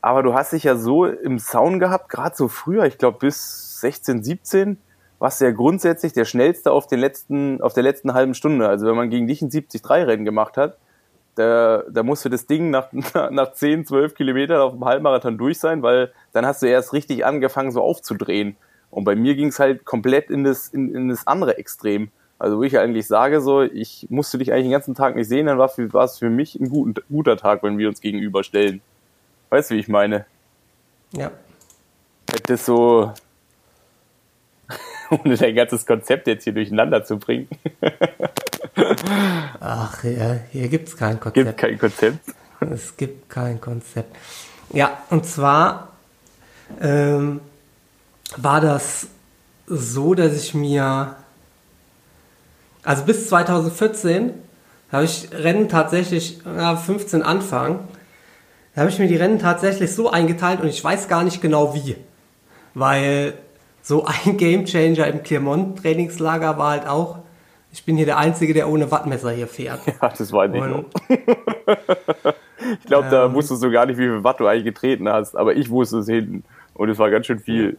Aber du hast dich ja so im Sound gehabt, gerade so früher, ich glaube bis 16, 17, warst du ja grundsätzlich der schnellste auf, den letzten, auf der letzten halben Stunde. Also wenn man gegen dich ein 70-3-Rennen gemacht hat, da, da musste das Ding nach, nach 10, 12 Kilometern auf dem Halbmarathon durch sein, weil dann hast du erst richtig angefangen, so aufzudrehen. Und bei mir ging es halt komplett in das, in, in das andere Extrem. Also wo ich eigentlich sage, so, ich musste dich eigentlich den ganzen Tag nicht sehen, dann war, für, war es für mich ein guten, guter Tag, wenn wir uns gegenüberstellen. Weißt du, wie ich meine? Ja. Das so, ohne dein ganzes Konzept jetzt hier durcheinander zu bringen. Ach ja, hier gibt's kein Konzept. Gibt kein Konzept? Es gibt kein Konzept. Ja, und zwar ähm, war das so, dass ich mir, also bis 2014 habe ich Rennen tatsächlich, ja, 15 Anfang, da habe ich mir die Rennen tatsächlich so eingeteilt und ich weiß gar nicht genau wie. Weil so ein Gamechanger im Clermont-Trainingslager war halt auch, ich bin hier der Einzige, der ohne Wattmesser hier fährt. Ja, das weiß ich noch. ich glaube, ähm, da wusstest du gar nicht, wie viel Watt du eigentlich getreten hast, aber ich wusste es hinten und es war ganz schön viel.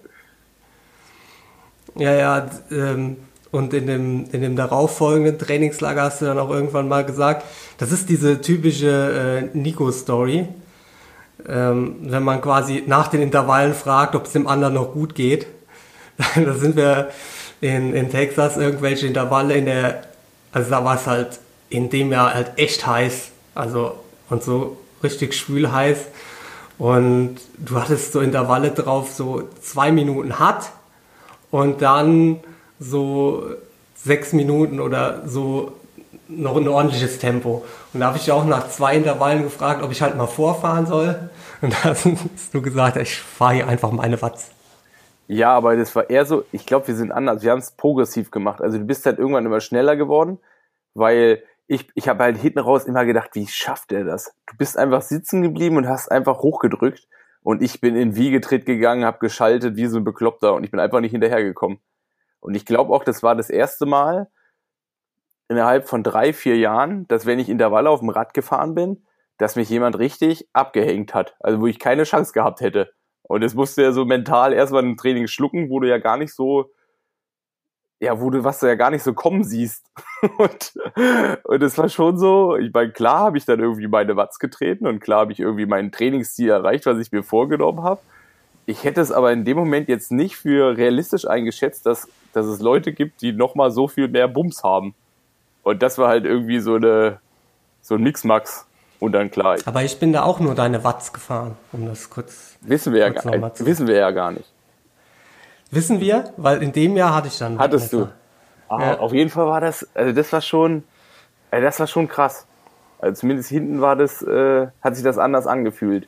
Ja, ja, ähm, und in dem, in dem darauffolgenden Trainingslager hast du dann auch irgendwann mal gesagt, das ist diese typische äh, Nico-Story, ähm, wenn man quasi nach den Intervallen fragt, ob es dem anderen noch gut geht. da sind wir in, in Texas irgendwelche Intervalle in der, also da war es halt in dem Jahr halt echt heiß, also und so richtig schwül heiß. Und du hattest so Intervalle drauf, so zwei Minuten hat und dann so sechs Minuten oder so noch ein ordentliches Tempo. Und da habe ich auch nach zwei Intervallen gefragt, ob ich halt mal vorfahren soll. Und da hast du gesagt, ich fahre hier einfach meine Watts. Ja, aber das war eher so, ich glaube, wir sind anders. Wir haben es progressiv gemacht. Also du bist halt irgendwann immer schneller geworden, weil ich, ich habe halt hinten raus immer gedacht, wie schafft er das? Du bist einfach sitzen geblieben und hast einfach hochgedrückt. Und ich bin in Wiegetritt gegangen, habe geschaltet wie so ein Bekloppter und ich bin einfach nicht hinterhergekommen. Und ich glaube auch, das war das erste Mal innerhalb von drei, vier Jahren, dass wenn ich Intervalle auf dem Rad gefahren bin, dass mich jemand richtig abgehängt hat. Also wo ich keine Chance gehabt hätte. Und das musste ja so mental erstmal im Training schlucken, wo du ja gar nicht so, ja, wo du, was du ja gar nicht so kommen siehst. und, und es war schon so, ich meine, klar habe ich dann irgendwie meine Watts getreten und klar habe ich irgendwie mein Trainingsziel erreicht, was ich mir vorgenommen habe. Ich hätte es aber in dem Moment jetzt nicht für realistisch eingeschätzt, dass, dass es Leute gibt, die nochmal so viel mehr Bums haben. Und das war halt irgendwie so eine, so ein Mixmax. Und dann klar. Aber ich bin da auch nur deine Watts gefahren, um das kurz. Wissen wir, ja, gar, wissen wir ja gar nicht. Wissen wir, weil in dem Jahr hatte ich dann. Hattest du. Ah, ja. Auf jeden Fall war das, also das war schon, also das war schon krass. Also zumindest hinten war das, äh, hat sich das anders angefühlt.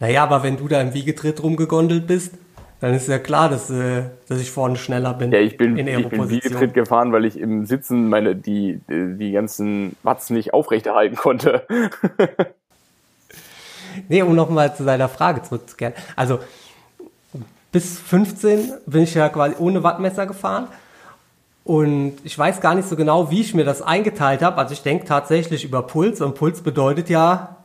Naja, aber wenn du da im Wiegetritt rumgegondelt bist, dann ist ja klar, dass, äh, dass ich vorne schneller bin. Ja, ich bin, in ich bin Wiegetritt gefahren, weil ich im Sitzen meine, die, die ganzen Watts nicht aufrechterhalten konnte. nee, um nochmal zu deiner Frage zurückzukehren. Also, bis 15 bin ich ja quasi ohne Wattmesser gefahren. Und ich weiß gar nicht so genau, wie ich mir das eingeteilt habe. Also ich denke tatsächlich über Puls und Puls bedeutet ja,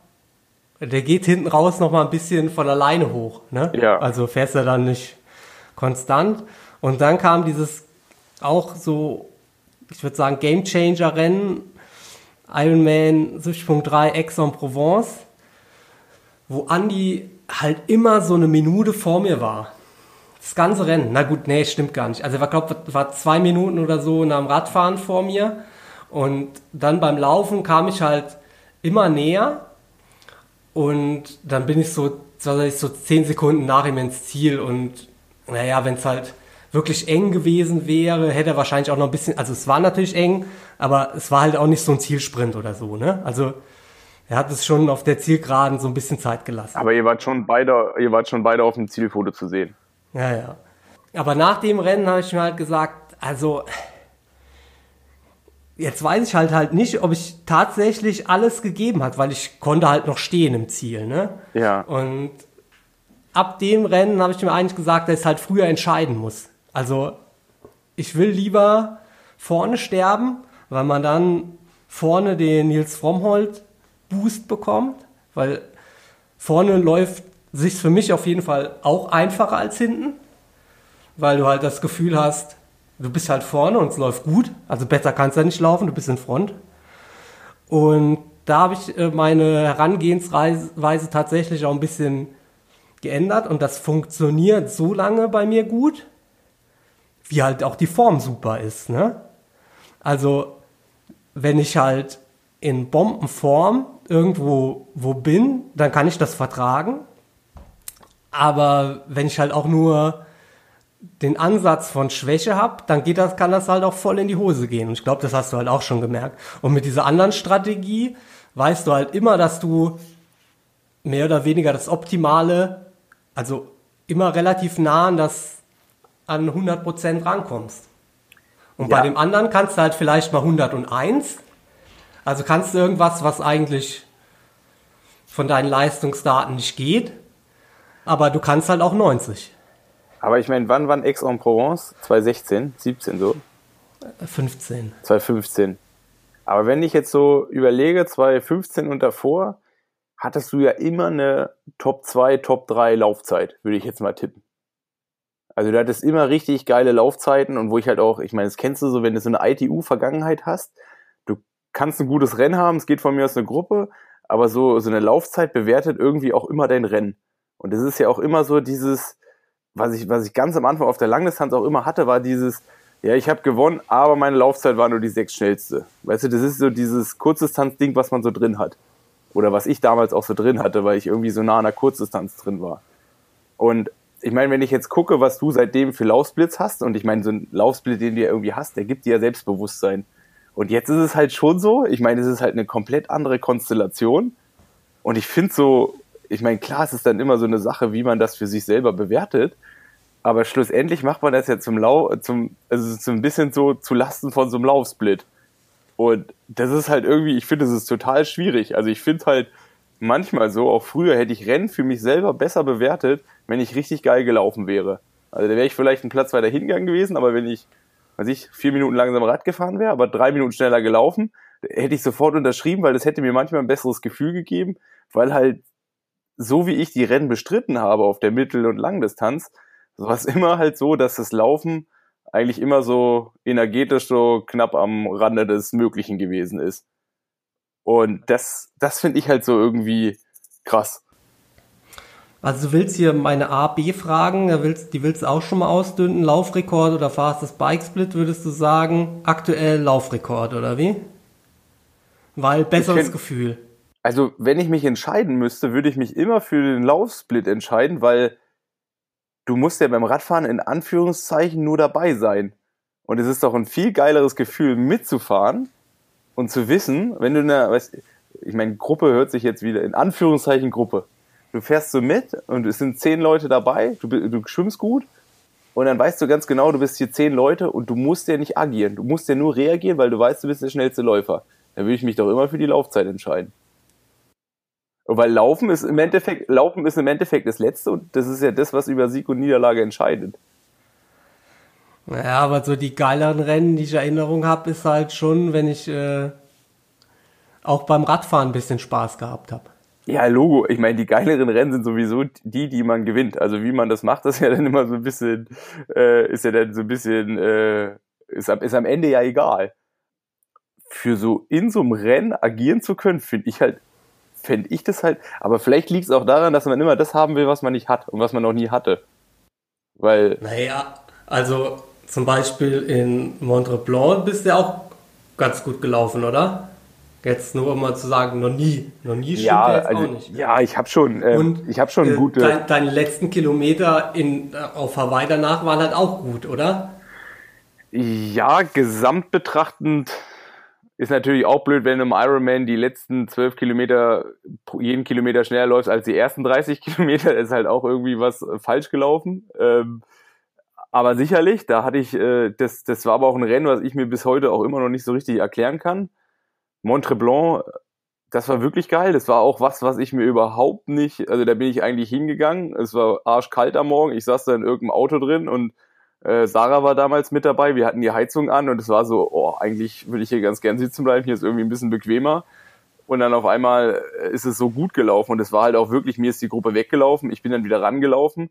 der geht hinten raus noch mal ein bisschen von alleine hoch. Ne? Ja. Also fährst du dann nicht konstant. Und dann kam dieses auch so, ich würde sagen, Game Changer Rennen, Ironman 70.3 Aix-en-Provence, wo Andy halt immer so eine Minute vor mir war. Das ganze Rennen. Na gut, nee, stimmt gar nicht. Also ich glaube, war zwei Minuten oder so nach dem Radfahren vor mir. Und dann beim Laufen kam ich halt immer näher und dann bin ich so, ich so zehn Sekunden nach ihm ins Ziel und naja, wenn es halt wirklich eng gewesen wäre, hätte er wahrscheinlich auch noch ein bisschen, also es war natürlich eng, aber es war halt auch nicht so ein Zielsprint oder so, ne? Also er hat es schon auf der Zielgeraden so ein bisschen Zeit gelassen. Aber ihr wart schon beide, ihr wart schon beide auf dem Zielfoto zu sehen. Ja, ja. Aber nach dem Rennen habe ich mir halt gesagt, also jetzt weiß ich halt halt nicht, ob ich tatsächlich alles gegeben hat, weil ich konnte halt noch stehen im Ziel, ne? Ja. Und ab dem Rennen habe ich mir eigentlich gesagt, dass ich halt früher entscheiden muss. Also ich will lieber vorne sterben, weil man dann vorne den Nils Frommholt Boost bekommt, weil vorne läuft sich für mich auf jeden Fall auch einfacher als hinten, weil du halt das Gefühl hast, du bist halt vorne und es läuft gut. Also besser kannst du ja nicht laufen, du bist in Front. Und da habe ich äh, meine Herangehensweise tatsächlich auch ein bisschen geändert und das funktioniert so lange bei mir gut, wie halt auch die Form super ist. Ne? Also wenn ich halt in Bombenform irgendwo wo bin, dann kann ich das vertragen. Aber wenn ich halt auch nur den Ansatz von Schwäche habe, dann geht das, kann das halt auch voll in die Hose gehen. Und ich glaube, das hast du halt auch schon gemerkt. Und mit dieser anderen Strategie weißt du halt immer, dass du mehr oder weniger das Optimale, also immer relativ nah an das an 100% rankommst. Und ja. bei dem anderen kannst du halt vielleicht mal 101. Also kannst du irgendwas, was eigentlich von deinen Leistungsdaten nicht geht, aber du kannst halt auch 90. Aber ich meine, wann wann Aix-en-Provence? 2016, 17 so? 15. 2015. Aber wenn ich jetzt so überlege, 2015 und davor, hattest du ja immer eine Top 2, Top 3 Laufzeit, würde ich jetzt mal tippen. Also du hattest immer richtig geile Laufzeiten und wo ich halt auch, ich meine, das kennst du so, wenn du so eine ITU-Vergangenheit hast, du kannst ein gutes Rennen haben, es geht von mir aus eine Gruppe, aber so, so eine Laufzeit bewertet irgendwie auch immer dein Rennen. Und es ist ja auch immer so dieses, was ich, was ich ganz am Anfang auf der Langdistanz auch immer hatte, war dieses, ja, ich habe gewonnen, aber meine Laufzeit war nur die sechs schnellste. Weißt du, das ist so dieses Kurzdistanz-Ding, was man so drin hat. Oder was ich damals auch so drin hatte, weil ich irgendwie so nah an der Kurzdistanz drin war. Und ich meine, wenn ich jetzt gucke, was du seitdem für Laufsplits hast, und ich meine, so ein Laufsplit, den du ja irgendwie hast, der gibt dir ja Selbstbewusstsein. Und jetzt ist es halt schon so, ich meine, es ist halt eine komplett andere Konstellation. Und ich finde so, ich meine, klar, es ist dann immer so eine Sache, wie man das für sich selber bewertet. Aber schlussendlich macht man das ja zum Lau, zum, also so ein bisschen so zu Lasten von so einem Laufsplit. Und das ist halt irgendwie, ich finde, das ist total schwierig. Also ich finde halt manchmal so, auch früher hätte ich Rennen für mich selber besser bewertet, wenn ich richtig geil gelaufen wäre. Also da wäre ich vielleicht einen Platz weiter hingegangen gewesen, aber wenn ich, weiß ich, vier Minuten langsam Rad gefahren wäre, aber drei Minuten schneller gelaufen, hätte ich sofort unterschrieben, weil das hätte mir manchmal ein besseres Gefühl gegeben, weil halt so wie ich die Rennen bestritten habe auf der Mittel- und Langdistanz, war es immer halt so, dass das Laufen eigentlich immer so energetisch so knapp am Rande des Möglichen gewesen ist. Und das, das finde ich halt so irgendwie krass. Also du willst hier meine A, B fragen, die willst du auch schon mal ausdünnen, Laufrekord oder Fastest Bike Split, würdest du sagen, aktuell Laufrekord oder wie? Weil besseres Gefühl. Also wenn ich mich entscheiden müsste, würde ich mich immer für den Laufsplit entscheiden, weil du musst ja beim Radfahren in Anführungszeichen nur dabei sein. Und es ist doch ein viel geileres Gefühl mitzufahren und zu wissen, wenn du eine, weißt, ich meine, Gruppe hört sich jetzt wieder in Anführungszeichen Gruppe du fährst so mit und es sind zehn Leute dabei, du, du schwimmst gut und dann weißt du ganz genau, du bist hier zehn Leute und du musst ja nicht agieren. Du musst ja nur reagieren, weil du weißt, du bist der schnellste Läufer. Dann würde ich mich doch immer für die Laufzeit entscheiden. Weil Laufen ist im Endeffekt, Laufen ist im Endeffekt das Letzte und das ist ja das, was über Sieg und Niederlage entscheidet. Naja, aber so die geileren Rennen, die ich Erinnerung habe, ist halt schon, wenn ich äh, auch beim Radfahren ein bisschen Spaß gehabt habe. Ja, Logo. Ich meine, die geileren Rennen sind sowieso die, die man gewinnt. Also wie man das macht, das ist ja dann immer so ein bisschen, äh, ist ja dann so ein bisschen, äh, ist, ist am Ende ja egal. Für so in so einem Rennen agieren zu können, finde ich halt, fände ich das halt, aber vielleicht liegt es auch daran, dass man immer das haben will, was man nicht hat und was man noch nie hatte. Weil. Naja, also zum Beispiel in Montreplan bist du auch ganz gut gelaufen, oder? Jetzt nur um mal zu sagen, noch nie, noch nie stimmt ja, jetzt also, auch nicht. Ja, ich habe schon, äh, Und, ich habe schon äh, gute. Dein, deine letzten Kilometer in, äh, auf Hawaii danach waren halt auch gut, oder? Ja, gesamt betrachtend ist natürlich auch blöd, wenn du im Ironman die letzten zwölf Kilometer jeden Kilometer schneller läufst als die ersten 30 Kilometer. ist halt auch irgendwie was falsch gelaufen. Ähm, aber sicherlich, da hatte ich, äh, das, das war aber auch ein Rennen, was ich mir bis heute auch immer noch nicht so richtig erklären kann. Montreblanc, das war wirklich geil. Das war auch was, was ich mir überhaupt nicht, also da bin ich eigentlich hingegangen. Es war arschkalt am Morgen. Ich saß da in irgendeinem Auto drin und äh, Sarah war damals mit dabei. Wir hatten die Heizung an und es war so, oh, eigentlich würde ich hier ganz gern sitzen bleiben. Hier ist irgendwie ein bisschen bequemer. Und dann auf einmal ist es so gut gelaufen und es war halt auch wirklich, mir ist die Gruppe weggelaufen. Ich bin dann wieder rangelaufen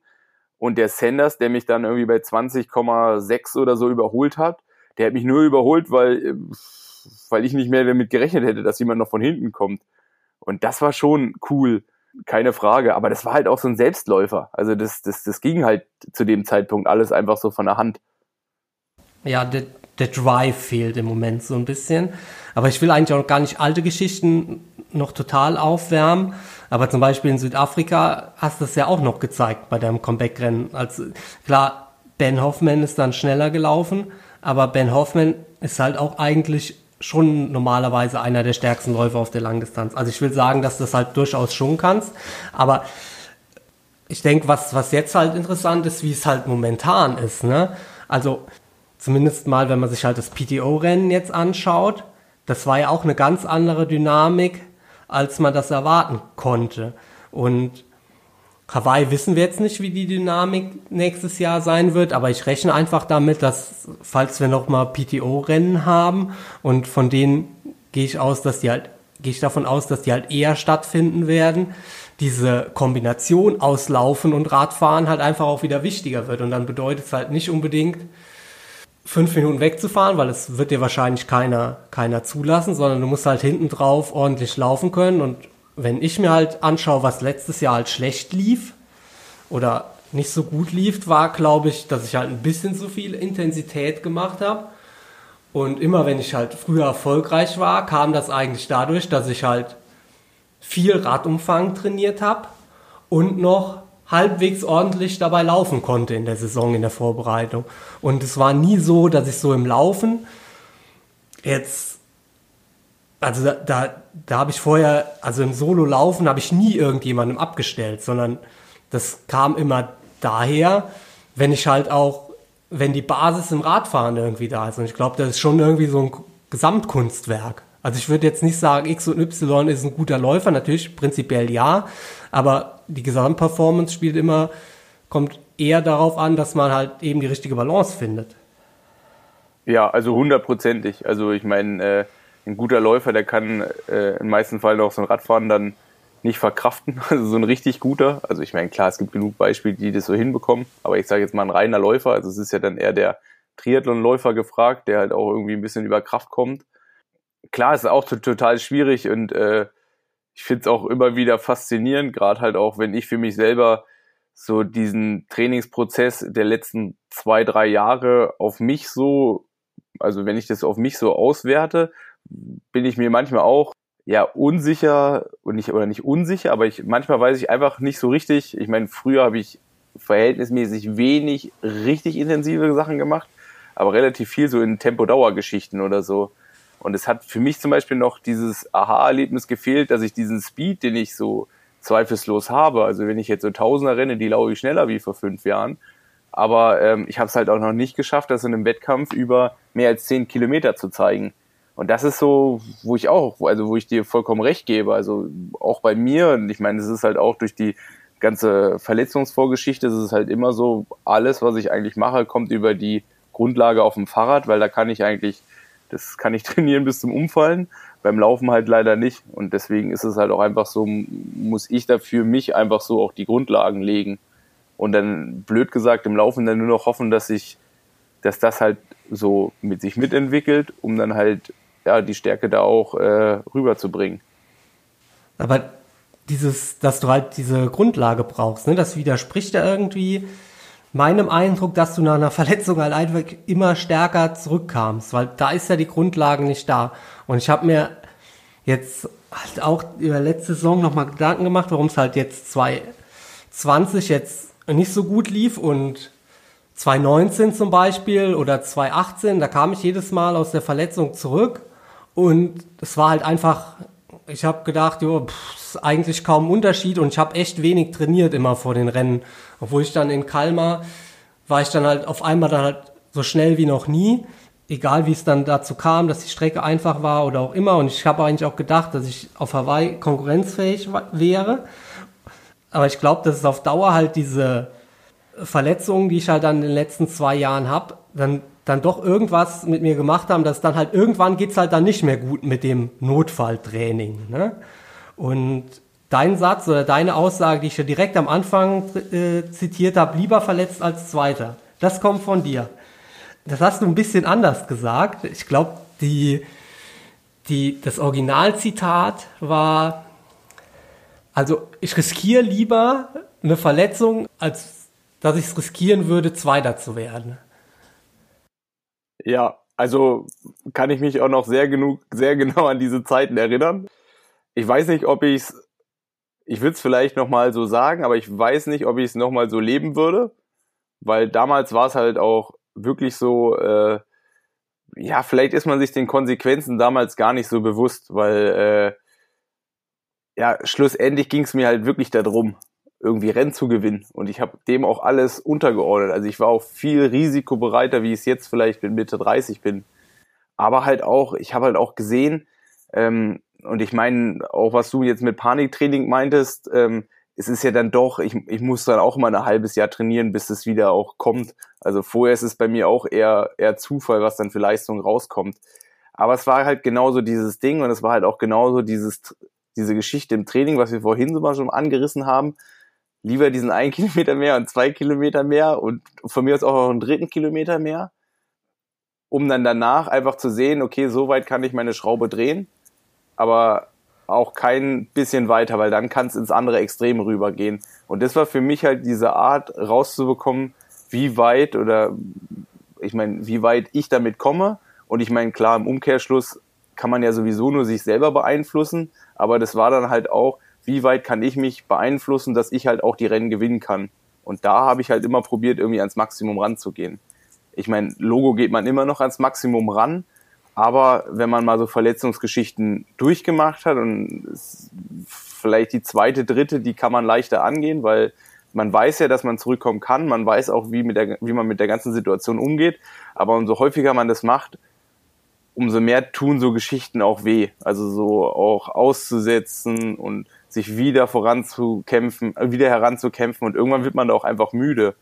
und der Sanders, der mich dann irgendwie bei 20,6 oder so überholt hat, der hat mich nur überholt, weil äh, weil ich nicht mehr damit gerechnet hätte, dass jemand noch von hinten kommt. Und das war schon cool, keine Frage. Aber das war halt auch so ein Selbstläufer. Also das, das, das ging halt zu dem Zeitpunkt alles einfach so von der Hand. Ja, der, der Drive fehlt im Moment so ein bisschen. Aber ich will eigentlich auch gar nicht alte Geschichten noch total aufwärmen. Aber zum Beispiel in Südafrika hast du es ja auch noch gezeigt bei deinem Comeback-Rennen. Also klar, Ben Hoffman ist dann schneller gelaufen, aber Ben Hoffman ist halt auch eigentlich schon normalerweise einer der stärksten Läufer auf der Langdistanz. Also ich will sagen, dass du das halt durchaus schon kannst, aber ich denke, was, was jetzt halt interessant ist, wie es halt momentan ist. Ne? Also zumindest mal, wenn man sich halt das PTO-Rennen jetzt anschaut, das war ja auch eine ganz andere Dynamik, als man das erwarten konnte. Und Hawaii wissen wir jetzt nicht, wie die Dynamik nächstes Jahr sein wird, aber ich rechne einfach damit, dass falls wir nochmal PTO-Rennen haben und von denen gehe ich aus, dass die halt, gehe ich davon aus, dass die halt eher stattfinden werden, diese Kombination aus Laufen und Radfahren halt einfach auch wieder wichtiger wird. Und dann bedeutet es halt nicht unbedingt, fünf Minuten wegzufahren, weil es wird dir wahrscheinlich keiner, keiner zulassen, sondern du musst halt hinten drauf ordentlich laufen können und wenn ich mir halt anschaue, was letztes Jahr halt schlecht lief oder nicht so gut lief, war, glaube ich, dass ich halt ein bisschen zu viel Intensität gemacht habe. Und immer wenn ich halt früher erfolgreich war, kam das eigentlich dadurch, dass ich halt viel Radumfang trainiert habe und noch halbwegs ordentlich dabei laufen konnte in der Saison, in der Vorbereitung. Und es war nie so, dass ich so im Laufen jetzt also da, da, da habe ich vorher, also im Solo-Laufen habe ich nie irgendjemandem abgestellt, sondern das kam immer daher, wenn ich halt auch, wenn die Basis im Radfahren irgendwie da ist. Und ich glaube, das ist schon irgendwie so ein Gesamtkunstwerk. Also ich würde jetzt nicht sagen, X und Y ist ein guter Läufer, natürlich prinzipiell ja, aber die Gesamtperformance spielt immer, kommt eher darauf an, dass man halt eben die richtige Balance findet. Ja, also hundertprozentig. Also ich meine, äh, ein guter Läufer, der kann äh, im meisten Fall auch so ein Radfahren dann nicht verkraften. Also so ein richtig guter. Also ich meine, klar, es gibt genug Beispiele, die das so hinbekommen, aber ich sage jetzt mal ein reiner Läufer. Also es ist ja dann eher der Triathlon-Läufer gefragt, der halt auch irgendwie ein bisschen über Kraft kommt. Klar, es ist auch total schwierig und äh, ich finde es auch immer wieder faszinierend, gerade halt auch, wenn ich für mich selber so diesen Trainingsprozess der letzten zwei, drei Jahre auf mich so, also wenn ich das auf mich so auswerte bin ich mir manchmal auch ja unsicher und nicht oder nicht unsicher, aber ich manchmal weiß ich einfach nicht so richtig. Ich meine, früher habe ich verhältnismäßig wenig richtig intensive Sachen gemacht, aber relativ viel so in Tempo-Dauer-Geschichten oder so. Und es hat für mich zum Beispiel noch dieses Aha-Erlebnis gefehlt, dass ich diesen Speed, den ich so zweifellos habe, also wenn ich jetzt so Tausender renne, die laufe ich schneller wie vor fünf Jahren. Aber ähm, ich habe es halt auch noch nicht geschafft, das in einem Wettkampf über mehr als zehn Kilometer zu zeigen. Und das ist so, wo ich auch, also wo ich dir vollkommen recht gebe. Also auch bei mir, und ich meine, es ist halt auch durch die ganze Verletzungsvorgeschichte, es ist halt immer so, alles, was ich eigentlich mache, kommt über die Grundlage auf dem Fahrrad, weil da kann ich eigentlich, das kann ich trainieren bis zum Umfallen, beim Laufen halt leider nicht. Und deswegen ist es halt auch einfach so, muss ich dafür mich einfach so auch die Grundlagen legen. Und dann, blöd gesagt, im Laufen dann nur noch hoffen, dass ich, dass das halt so mit sich mitentwickelt, um dann halt ja, die Stärke da auch äh, rüberzubringen. Aber dieses, dass du halt diese Grundlage brauchst, ne, das widerspricht ja irgendwie meinem Eindruck, dass du nach einer Verletzung halt einfach immer stärker zurückkamst, weil da ist ja die Grundlage nicht da. Und ich habe mir jetzt halt auch über letzte Saison nochmal Gedanken gemacht, warum es halt jetzt 2020 jetzt nicht so gut lief und 2019 zum Beispiel oder 2018, da kam ich jedes Mal aus der Verletzung zurück und es war halt einfach, ich habe gedacht, jo, pff, ist eigentlich kaum Unterschied und ich habe echt wenig trainiert immer vor den Rennen. Obwohl ich dann in Kalmar war ich dann halt auf einmal dann halt so schnell wie noch nie. Egal wie es dann dazu kam, dass die Strecke einfach war oder auch immer. Und ich habe eigentlich auch gedacht, dass ich auf Hawaii konkurrenzfähig wäre. Aber ich glaube, dass es auf Dauer halt diese Verletzungen, die ich halt dann in den letzten zwei Jahren habe, dann dann doch irgendwas mit mir gemacht haben, dass dann halt irgendwann geht's halt dann nicht mehr gut mit dem Notfalltraining. Ne? Und dein Satz oder deine Aussage, die ich ja direkt am Anfang äh, zitiert habe, lieber verletzt als Zweiter, das kommt von dir. Das hast du ein bisschen anders gesagt. Ich glaube, die, die, das Originalzitat war, also ich riskiere lieber eine Verletzung, als dass ich es riskieren würde, Zweiter zu werden. Ja, also kann ich mich auch noch sehr genug, sehr genau an diese Zeiten erinnern. Ich weiß nicht, ob ich es, ich würde es vielleicht nochmal so sagen, aber ich weiß nicht, ob ich es nochmal so leben würde, weil damals war es halt auch wirklich so, äh, ja, vielleicht ist man sich den Konsequenzen damals gar nicht so bewusst, weil äh, ja, schlussendlich ging es mir halt wirklich darum, irgendwie Rennen zu gewinnen. Und ich habe dem auch alles untergeordnet. Also ich war auch viel risikobereiter, wie ich es jetzt vielleicht mit Mitte 30 bin. Aber halt auch, ich habe halt auch gesehen, ähm, und ich meine, auch was du jetzt mit Paniktraining meintest, ähm, es ist ja dann doch, ich, ich muss dann auch mal ein halbes Jahr trainieren, bis es wieder auch kommt. Also vorher ist es bei mir auch eher, eher Zufall, was dann für Leistung rauskommt. Aber es war halt genauso dieses Ding und es war halt auch genauso dieses, diese Geschichte im Training, was wir vorhin so mal schon angerissen haben. Lieber diesen einen Kilometer mehr und zwei Kilometer mehr und von mir aus auch noch einen dritten Kilometer mehr, um dann danach einfach zu sehen, okay, so weit kann ich meine Schraube drehen, aber auch kein bisschen weiter, weil dann kann es ins andere Extrem rübergehen. Und das war für mich halt diese Art rauszubekommen, wie weit oder ich meine, wie weit ich damit komme. Und ich meine, klar, im Umkehrschluss kann man ja sowieso nur sich selber beeinflussen, aber das war dann halt auch, wie weit kann ich mich beeinflussen, dass ich halt auch die Rennen gewinnen kann. Und da habe ich halt immer probiert, irgendwie ans Maximum ranzugehen. Ich meine, Logo geht man immer noch ans Maximum ran, aber wenn man mal so Verletzungsgeschichten durchgemacht hat und vielleicht die zweite, dritte, die kann man leichter angehen, weil man weiß ja, dass man zurückkommen kann. Man weiß auch, wie, mit der, wie man mit der ganzen Situation umgeht. Aber umso häufiger man das macht, umso mehr tun so Geschichten auch weh. Also so auch auszusetzen und sich wieder voranzukämpfen, äh, wieder heranzukämpfen und irgendwann wird man da auch einfach müde.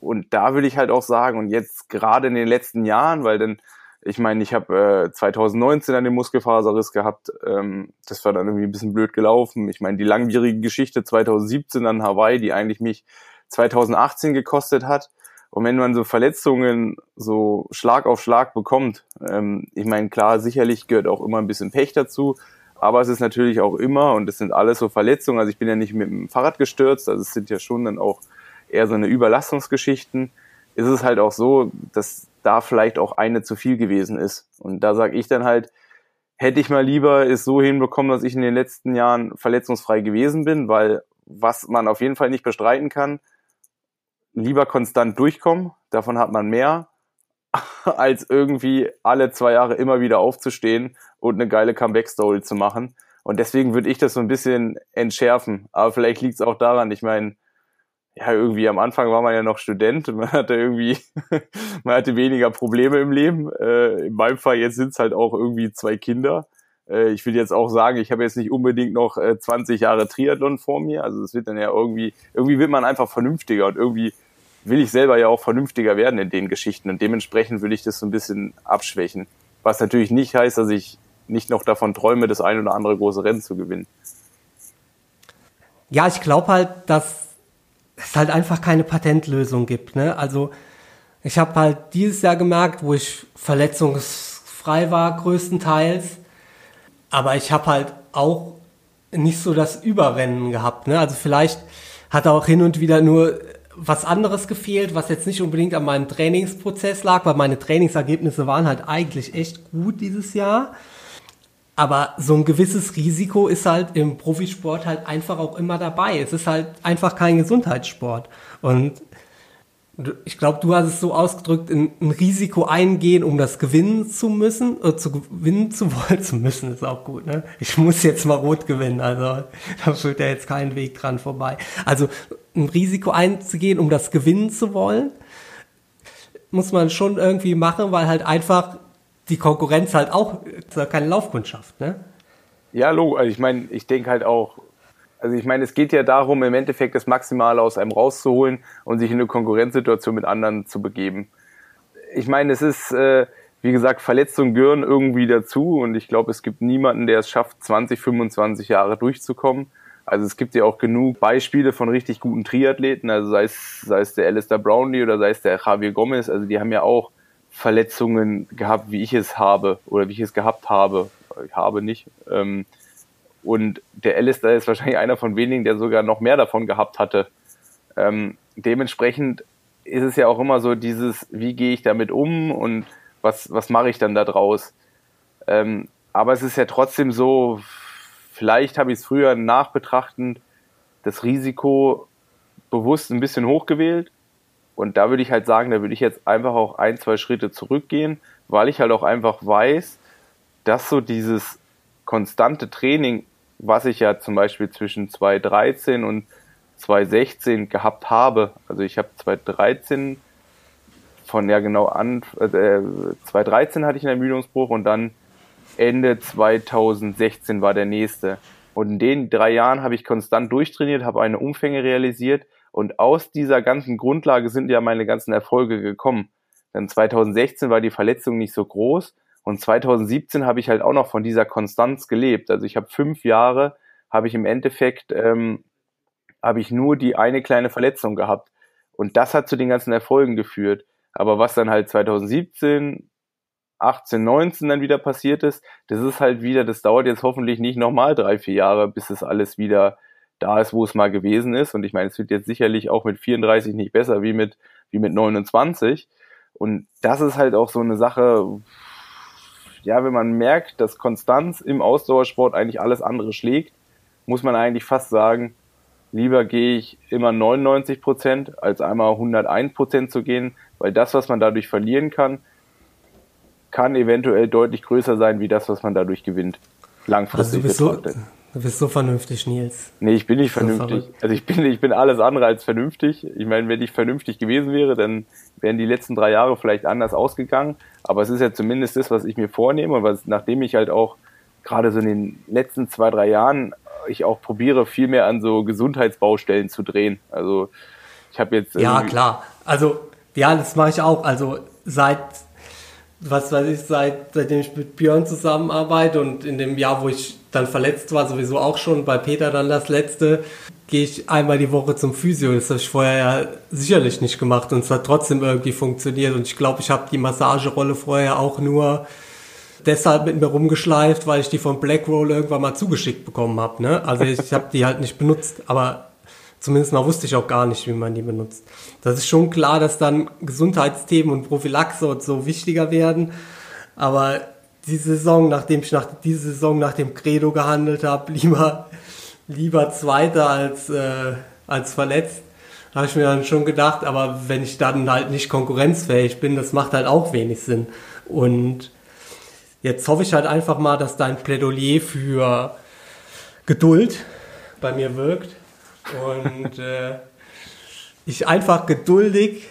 Und da würde ich halt auch sagen, und jetzt gerade in den letzten Jahren, weil dann ich meine, ich habe äh, 2019 einen Muskelfaserriss gehabt. Ähm, das war dann irgendwie ein bisschen blöd gelaufen. Ich meine, die langwierige Geschichte 2017 an Hawaii, die eigentlich mich 2018 gekostet hat. Und wenn man so Verletzungen so Schlag auf Schlag bekommt, ähm, ich meine, klar, sicherlich gehört auch immer ein bisschen Pech dazu, aber es ist natürlich auch immer, und das sind alles so Verletzungen, also ich bin ja nicht mit dem Fahrrad gestürzt, also es sind ja schon dann auch eher so eine Überlastungsgeschichten, ist es halt auch so, dass da vielleicht auch eine zu viel gewesen ist. Und da sage ich dann halt, hätte ich mal lieber es so hinbekommen, dass ich in den letzten Jahren verletzungsfrei gewesen bin, weil was man auf jeden Fall nicht bestreiten kann, lieber konstant durchkommen, davon hat man mehr, als irgendwie alle zwei Jahre immer wieder aufzustehen und eine geile Comeback-Story zu machen. Und deswegen würde ich das so ein bisschen entschärfen. Aber vielleicht liegt es auch daran, ich meine, ja, irgendwie am Anfang war man ja noch Student, man hatte irgendwie, man hatte weniger Probleme im Leben. Äh, in meinem Fall jetzt sind es halt auch irgendwie zwei Kinder. Äh, ich will jetzt auch sagen, ich habe jetzt nicht unbedingt noch äh, 20 Jahre Triathlon vor mir. Also es wird dann ja irgendwie, irgendwie wird man einfach vernünftiger und irgendwie will ich selber ja auch vernünftiger werden in den Geschichten und dementsprechend will ich das so ein bisschen abschwächen. Was natürlich nicht heißt, dass ich nicht noch davon träume, das ein oder andere große Rennen zu gewinnen. Ja, ich glaube halt, dass es halt einfach keine Patentlösung gibt. Ne? Also ich habe halt dieses Jahr gemerkt, wo ich verletzungsfrei war größtenteils, aber ich habe halt auch nicht so das Überrennen gehabt. Ne? Also vielleicht hat auch hin und wieder nur was anderes gefehlt, was jetzt nicht unbedingt an meinem Trainingsprozess lag, weil meine Trainingsergebnisse waren halt eigentlich echt gut dieses Jahr. Aber so ein gewisses Risiko ist halt im Profisport halt einfach auch immer dabei. Es ist halt einfach kein Gesundheitssport. Und ich glaube, du hast es so ausgedrückt, ein, Risiko eingehen, um das gewinnen zu müssen, oder äh, zu gewinnen zu wollen, zu müssen ist auch gut, ne? Ich muss jetzt mal rot gewinnen, also da führt ja jetzt kein Weg dran vorbei. Also ein Risiko einzugehen, um das gewinnen zu wollen, muss man schon irgendwie machen, weil halt einfach die Konkurrenz halt auch keine Laufkundschaft, ne? Ja, logo. Also ich meine, ich denke halt auch, also ich meine, es geht ja darum, im Endeffekt das Maximale aus einem rauszuholen und sich in eine Konkurrenzsituation mit anderen zu begeben. Ich meine, es ist, äh, wie gesagt, Verletzungen gehören irgendwie dazu und ich glaube, es gibt niemanden, der es schafft, 20, 25 Jahre durchzukommen. Also es gibt ja auch genug Beispiele von richtig guten Triathleten, also sei es, sei es der Alistair Brownlee oder sei es der Javier Gomez, also die haben ja auch Verletzungen gehabt, wie ich es habe oder wie ich es gehabt habe. Ich habe nicht. Ähm, und der Alistair ist wahrscheinlich einer von wenigen, der sogar noch mehr davon gehabt hatte. Ähm, dementsprechend ist es ja auch immer so dieses, wie gehe ich damit um und was, was mache ich dann da draus? Ähm, aber es ist ja trotzdem so, vielleicht habe ich es früher nachbetrachtend das Risiko bewusst ein bisschen hochgewählt Und da würde ich halt sagen, da würde ich jetzt einfach auch ein, zwei Schritte zurückgehen, weil ich halt auch einfach weiß, dass so dieses konstante Training, was ich ja zum Beispiel zwischen 2013 und 2016 gehabt habe, also ich habe 2013 von ja genau an, äh, 2013 hatte ich einen Ermüdungsbruch und dann Ende 2016 war der nächste. Und in den drei Jahren habe ich konstant durchtrainiert, habe eine Umfänge realisiert und aus dieser ganzen Grundlage sind ja meine ganzen Erfolge gekommen. Denn 2016 war die Verletzung nicht so groß und 2017 habe ich halt auch noch von dieser Konstanz gelebt. Also ich habe fünf Jahre, habe ich im Endeffekt, ähm, habe ich nur die eine kleine Verletzung gehabt. Und das hat zu den ganzen Erfolgen geführt. Aber was dann halt 2017, 18, 19 dann wieder passiert ist, das ist halt wieder, das dauert jetzt hoffentlich nicht nochmal drei, vier Jahre, bis es alles wieder da ist, wo es mal gewesen ist. Und ich meine, es wird jetzt sicherlich auch mit 34 nicht besser wie mit, wie mit 29. Und das ist halt auch so eine Sache, ja, wenn man merkt, dass Konstanz im Ausdauersport eigentlich alles andere schlägt, muss man eigentlich fast sagen, lieber gehe ich immer 99 Prozent, als einmal 101 Prozent zu gehen, weil das, was man dadurch verlieren kann, kann eventuell deutlich größer sein, wie das, was man dadurch gewinnt. Langfristig also Du bist so vernünftig, Nils. Nee, ich bin nicht vernünftig. So also ich bin, ich bin alles andere als vernünftig. Ich meine, wenn ich vernünftig gewesen wäre, dann wären die letzten drei Jahre vielleicht anders ausgegangen. Aber es ist ja zumindest das, was ich mir vornehme und was, nachdem ich halt auch gerade so in den letzten zwei, drei Jahren ich auch probiere, viel mehr an so Gesundheitsbaustellen zu drehen. Also ich habe jetzt. Ja, klar. Also, ja, das mache ich auch. Also seit was weiß ich, seit, seitdem ich mit Björn zusammenarbeite und in dem Jahr, wo ich dann verletzt war, sowieso auch schon, bei Peter dann das letzte, gehe ich einmal die Woche zum Physio. Das habe ich vorher ja sicherlich nicht gemacht und es hat trotzdem irgendwie funktioniert. Und ich glaube, ich habe die Massagerolle vorher auch nur deshalb mit mir rumgeschleift, weil ich die von Blackroll irgendwann mal zugeschickt bekommen habe. Ne? Also ich habe die halt nicht benutzt, aber zumindest mal wusste ich auch gar nicht, wie man die benutzt. Das ist schon klar, dass dann Gesundheitsthemen und Prophylaxe und so wichtiger werden. Aber die Saison, nachdem ich nach diese Saison nach dem Credo gehandelt habe, lieber lieber Zweiter als äh, als verletzt, habe ich mir dann schon gedacht. Aber wenn ich dann halt nicht konkurrenzfähig bin, das macht halt auch wenig Sinn. Und jetzt hoffe ich halt einfach mal, dass dein Plädoyer für Geduld bei mir wirkt und äh, ich einfach geduldig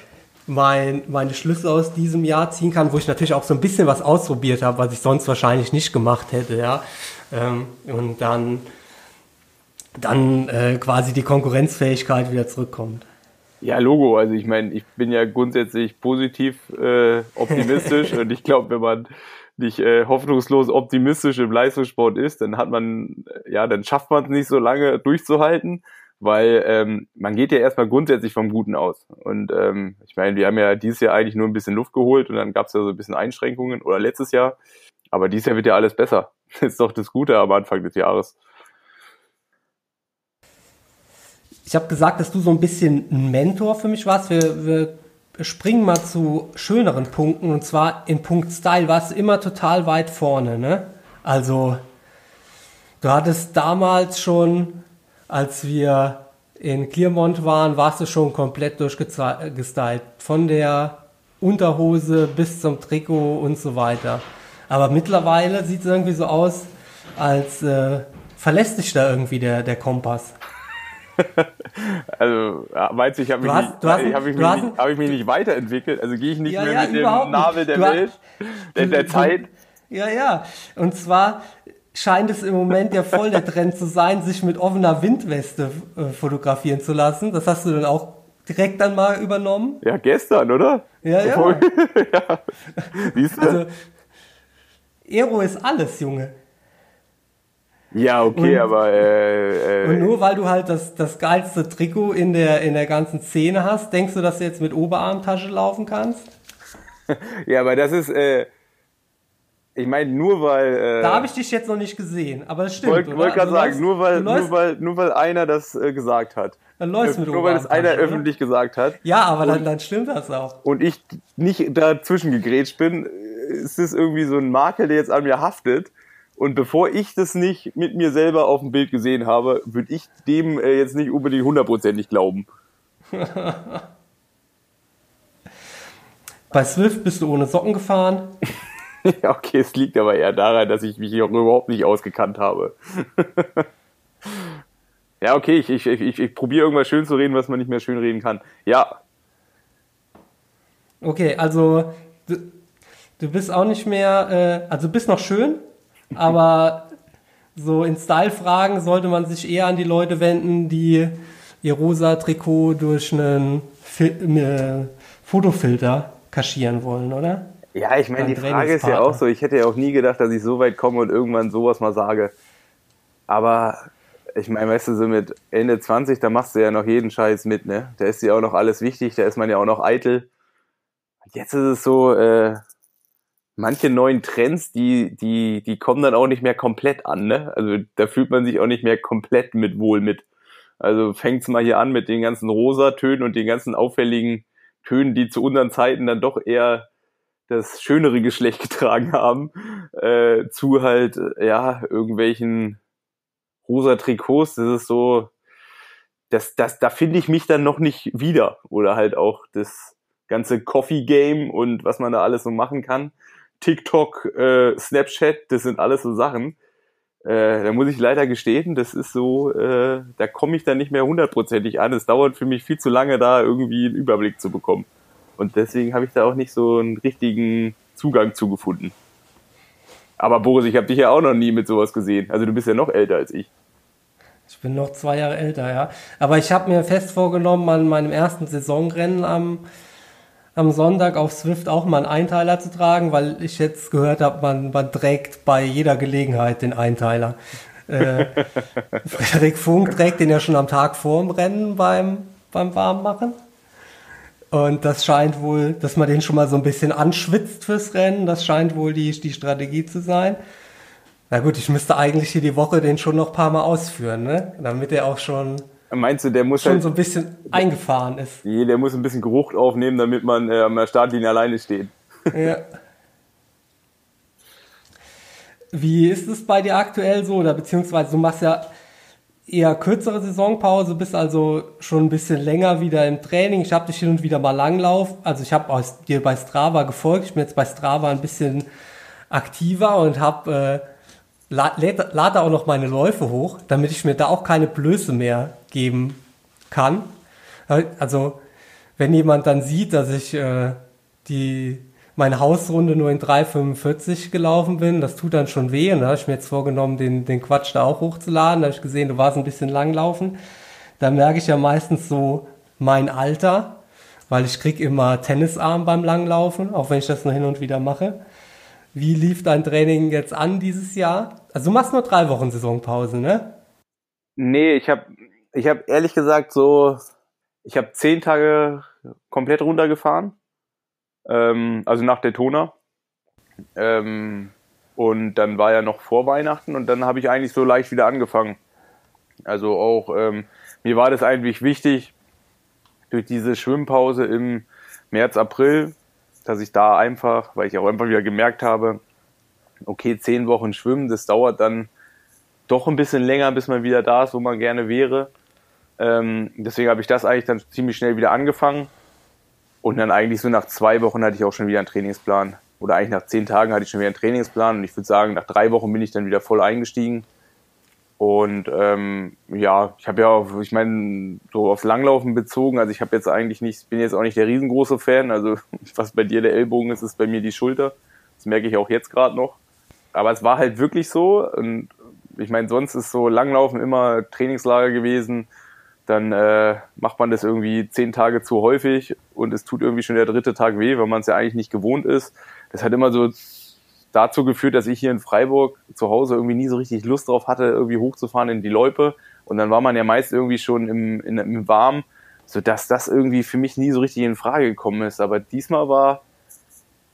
mein, meine Schlüsse aus diesem Jahr ziehen kann, wo ich natürlich auch so ein bisschen was ausprobiert habe, was ich sonst wahrscheinlich nicht gemacht hätte, ja. Ähm, und dann, dann äh, quasi die Konkurrenzfähigkeit wieder zurückkommt. Ja, Logo. Also ich meine, ich bin ja grundsätzlich positiv äh, optimistisch und ich glaube, wenn man nicht äh, hoffnungslos optimistisch im Leistungssport ist, dann hat man, ja, dann schafft man es nicht so lange durchzuhalten weil ähm, man geht ja erstmal grundsätzlich vom Guten aus. Und ähm, ich meine, wir haben ja dieses Jahr eigentlich nur ein bisschen Luft geholt und dann gab es ja so ein bisschen Einschränkungen oder letztes Jahr. Aber dieses Jahr wird ja alles besser. Das ist doch das Gute am Anfang des Jahres. Ich habe gesagt, dass du so ein bisschen ein Mentor für mich warst. Wir, wir springen mal zu schöneren Punkten und zwar in Punkt Style warst du immer total weit vorne. Ne? Also du hattest damals schon als wir in Clermont waren, warst du schon komplett durchgestylt. Von der Unterhose bis zum Trikot und so weiter. Aber mittlerweile sieht es irgendwie so aus, als äh, verlässt sich da irgendwie der, der Kompass. also, meinst du, ich habe mich, nicht, hab ich mich, hab ich mich nicht weiterentwickelt? Also gehe ich nicht ja, mehr ja, mit dem Nabel der Welt, der, der Zeit? Ja, ja. Und zwar scheint es im Moment ja voll der Trend zu sein, sich mit offener Windweste äh, fotografieren zu lassen. Das hast du dann auch direkt dann mal übernommen? Ja, gestern, oder? Ja, ja. ja. Siehst du? Also, Aero ist alles, Junge. Ja, okay, und, aber. Äh, äh, und nur weil du halt das, das geilste Trikot in der, in der ganzen Szene hast, denkst du, dass du jetzt mit Oberarmtasche laufen kannst? ja, aber das ist. Äh, ich meine, nur weil. Äh, da habe ich dich jetzt noch nicht gesehen, aber das stimmt. Wollte wollt gerade sagen, nur weil, nur, weil, nur weil einer das äh, gesagt hat. Dann läufst mit Nur weil es einer oder? öffentlich gesagt hat. Ja, aber dann, dann stimmt das auch. Und ich nicht dazwischen gegrätscht bin, ist es irgendwie so ein Makel, der jetzt an mir haftet. Und bevor ich das nicht mit mir selber auf dem Bild gesehen habe, würde ich dem äh, jetzt nicht unbedingt hundertprozentig glauben. Bei Swift bist du ohne Socken gefahren. ja, okay, es liegt aber eher daran, dass ich mich hier überhaupt nicht ausgekannt habe. ja, okay, ich, ich, ich, ich probiere irgendwas schön zu reden, was man nicht mehr schön reden kann. Ja. Okay, also du, du bist auch nicht mehr, äh, also du bist noch schön, aber so in Style-Fragen sollte man sich eher an die Leute wenden, die ihr rosa Trikot durch einen Fil äh, Fotofilter kaschieren wollen, oder? Ja, ich meine, die Frage ist ja auch so, ich hätte ja auch nie gedacht, dass ich so weit komme und irgendwann sowas mal sage. Aber ich meine, weißt du, so mit Ende 20, da machst du ja noch jeden Scheiß mit, ne? Da ist ja auch noch alles wichtig, da ist man ja auch noch eitel. Jetzt ist es so, äh, manche neuen Trends, die, die, die kommen dann auch nicht mehr komplett an, ne? Also da fühlt man sich auch nicht mehr komplett mit wohl mit. Also fängt's mal hier an mit den ganzen Rosatönen und den ganzen auffälligen Tönen, die zu unseren Zeiten dann doch eher das schönere Geschlecht getragen haben, äh, zu halt, ja, irgendwelchen rosa Trikots. Das ist so, das, das, da finde ich mich dann noch nicht wieder. Oder halt auch das ganze Coffee Game und was man da alles so machen kann. TikTok, äh, Snapchat, das sind alles so Sachen. Äh, da muss ich leider gestehen, das ist so, äh, da komme ich dann nicht mehr hundertprozentig an. Es dauert für mich viel zu lange, da irgendwie einen Überblick zu bekommen. Und deswegen habe ich da auch nicht so einen richtigen Zugang zugefunden. Aber Boris, ich habe dich ja auch noch nie mit sowas gesehen. Also du bist ja noch älter als ich. Ich bin noch zwei Jahre älter, ja. Aber ich habe mir fest vorgenommen, an meinem ersten Saisonrennen am am Sonntag auf Swift auch mal einen Einteiler zu tragen, weil ich jetzt gehört habe, man, man trägt bei jeder Gelegenheit den Einteiler. Äh, Frederik Funk trägt den ja schon am Tag vorm Rennen beim, beim Warmmachen. Und das scheint wohl, dass man den schon mal so ein bisschen anschwitzt fürs Rennen. Das scheint wohl die, die Strategie zu sein. Na gut, ich müsste eigentlich hier die Woche den schon noch ein paar Mal ausführen, ne? Damit er auch schon Meinst du, der muss schon halt, so ein bisschen eingefahren ist? Nee, der muss ein bisschen Geruch aufnehmen, damit man äh, an der Startlinie alleine steht. Ja. Wie ist es bei dir aktuell so? Oder beziehungsweise du machst ja eher kürzere Saisonpause, bist also schon ein bisschen länger wieder im Training. Ich habe dich hin und wieder mal langlauf. Also ich habe dir bei Strava gefolgt. Ich bin jetzt bei Strava ein bisschen aktiver und habe äh, lade lad auch noch meine Läufe hoch, damit ich mir da auch keine Blöße mehr geben kann. Also, wenn jemand dann sieht, dass ich äh, die meine Hausrunde nur in 3,45 gelaufen bin, das tut dann schon weh. Und da habe ich mir jetzt vorgenommen, den, den Quatsch da auch hochzuladen. Da habe ich gesehen, du warst ein bisschen langlaufen. Da merke ich ja meistens so mein Alter, weil ich krieg immer Tennisarm beim Langlaufen, auch wenn ich das nur hin und wieder mache. Wie lief dein Training jetzt an dieses Jahr? Also du machst nur drei Wochen Saisonpause, ne? Nee, ich habe ich hab ehrlich gesagt so, ich habe zehn Tage komplett runtergefahren, ähm, also nach Daytona. Ähm, und dann war ja noch vor Weihnachten und dann habe ich eigentlich so leicht wieder angefangen. Also auch, ähm, mir war das eigentlich wichtig, durch diese Schwimmpause im März, April dass ich da einfach, weil ich auch einfach wieder gemerkt habe, okay, zehn Wochen schwimmen, das dauert dann doch ein bisschen länger, bis man wieder da ist, wo man gerne wäre. Ähm, deswegen habe ich das eigentlich dann ziemlich schnell wieder angefangen. Und dann eigentlich so nach zwei Wochen hatte ich auch schon wieder einen Trainingsplan. Oder eigentlich nach zehn Tagen hatte ich schon wieder einen Trainingsplan. Und ich würde sagen, nach drei Wochen bin ich dann wieder voll eingestiegen. Und ähm, ja, ich habe ja auch, ich meine, so aufs Langlaufen bezogen, also ich habe jetzt eigentlich nicht, bin jetzt auch nicht der riesengroße Fan, also was bei dir der Ellbogen ist, ist bei mir die Schulter. Das merke ich auch jetzt gerade noch. Aber es war halt wirklich so und ich meine, sonst ist so Langlaufen immer Trainingslager gewesen. Dann äh, macht man das irgendwie zehn Tage zu häufig und es tut irgendwie schon der dritte Tag weh, weil man es ja eigentlich nicht gewohnt ist. Das hat immer so dazu geführt, dass ich hier in Freiburg zu Hause irgendwie nie so richtig Lust drauf hatte, irgendwie hochzufahren in die Loipe. Und dann war man ja meist irgendwie schon im, in, im Warm, sodass das irgendwie für mich nie so richtig in Frage gekommen ist. Aber diesmal war,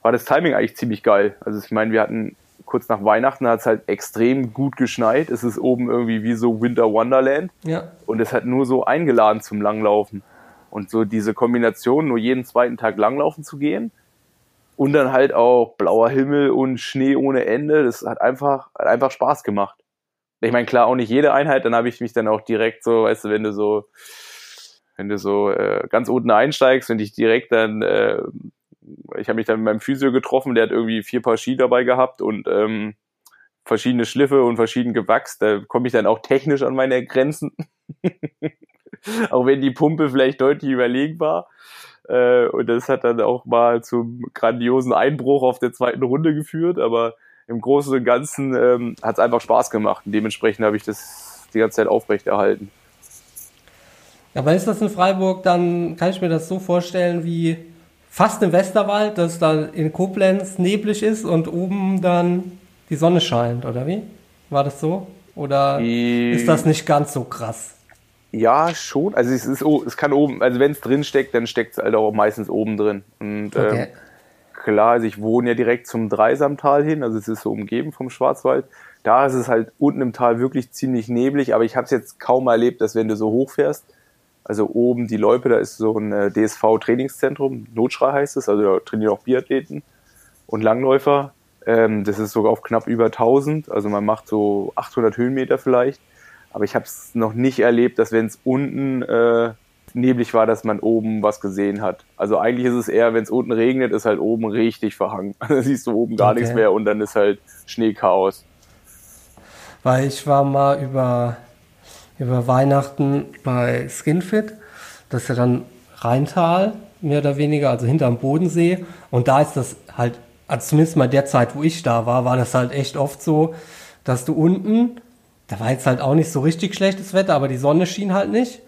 war das Timing eigentlich ziemlich geil. Also ich meine, wir hatten kurz nach Weihnachten hat es halt extrem gut geschneit. Es ist oben irgendwie wie so Winter Wonderland. Ja. Und es hat nur so eingeladen zum Langlaufen. Und so diese Kombination, nur jeden zweiten Tag langlaufen zu gehen und dann halt auch blauer Himmel und Schnee ohne Ende. Das hat einfach, hat einfach Spaß gemacht. Ich meine, klar, auch nicht jede Einheit, dann habe ich mich dann auch direkt so, weißt du, wenn du so, wenn du so äh, ganz unten einsteigst und dich direkt dann äh, ich habe mich dann mit meinem Physio getroffen, der hat irgendwie vier Paar Ski dabei gehabt und ähm, verschiedene Schliffe und verschieden gewachst. Da komme ich dann auch technisch an meine Grenzen. auch wenn die Pumpe vielleicht deutlich überlegen war. Äh, und das hat dann auch mal zum grandiosen Einbruch auf der zweiten Runde geführt. Aber im Großen und Ganzen ähm, hat es einfach Spaß gemacht. Und dementsprechend habe ich das die ganze Zeit aufrechterhalten. Aber ist das in Freiburg, dann kann ich mir das so vorstellen wie fast im Westerwald, dass da in Koblenz neblig ist und oben dann die Sonne scheint, oder wie? War das so? Oder die, ist das nicht ganz so krass? Ja, schon. Also es ist, es kann oben, also wenn es drin steckt, dann steckt es halt auch meistens oben drin. Und okay. ähm, klar, also ich wohne ja direkt zum Dreisamtal hin, also es ist so umgeben vom Schwarzwald. Da ist es halt unten im Tal wirklich ziemlich neblig, aber ich habe es jetzt kaum erlebt, dass wenn du so hoch fährst, also oben die Loipe, da ist so ein äh, DSV-Trainingszentrum, Notschrei heißt es, also da trainieren auch Biathleten und Langläufer. Ähm, das ist sogar auf knapp über 1000, also man macht so 800 Höhenmeter vielleicht. Aber ich habe es noch nicht erlebt, dass wenn es unten äh, neblig war, dass man oben was gesehen hat. Also eigentlich ist es eher, wenn es unten regnet, ist halt oben richtig verhangen. Da siehst du oben gar okay. nichts mehr und dann ist halt Schneechaos. Weil ich war mal über über Weihnachten bei Skinfit. Das ist ja dann Rheintal, mehr oder weniger, also hinterm Bodensee. Und da ist das halt, also zumindest mal der Zeit, wo ich da war, war das halt echt oft so, dass du unten, da war jetzt halt auch nicht so richtig schlechtes Wetter, aber die Sonne schien halt nicht.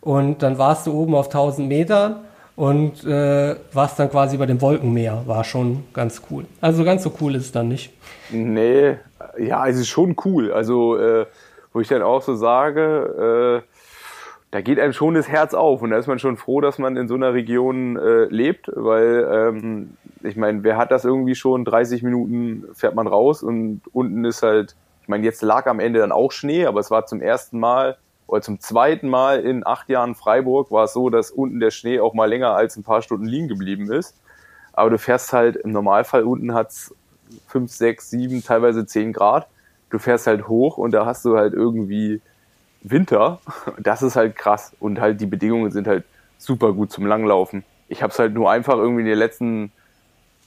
Und dann warst du oben auf 1000 Metern und äh, warst dann quasi bei dem Wolkenmeer. War schon ganz cool. Also ganz so cool ist es dann nicht. Nee, ja, es ist schon cool. Also äh, wo ich dann auch so sage, äh, da geht einem schon das Herz auf und da ist man schon froh, dass man in so einer Region äh, lebt, weil ähm, ich meine, wer hat das irgendwie schon? 30 Minuten fährt man raus und unten ist halt, ich meine, jetzt lag am Ende dann auch Schnee, aber es war zum ersten Mal oder zum zweiten Mal in acht Jahren Freiburg war es so, dass unten der Schnee auch mal länger als ein paar Stunden liegen geblieben ist. Aber du fährst halt im Normalfall unten hat's fünf, sechs, sieben, teilweise zehn Grad du fährst halt hoch und da hast du halt irgendwie Winter. Das ist halt krass. Und halt die Bedingungen sind halt super gut zum Langlaufen. Ich habe es halt nur einfach irgendwie in den letzten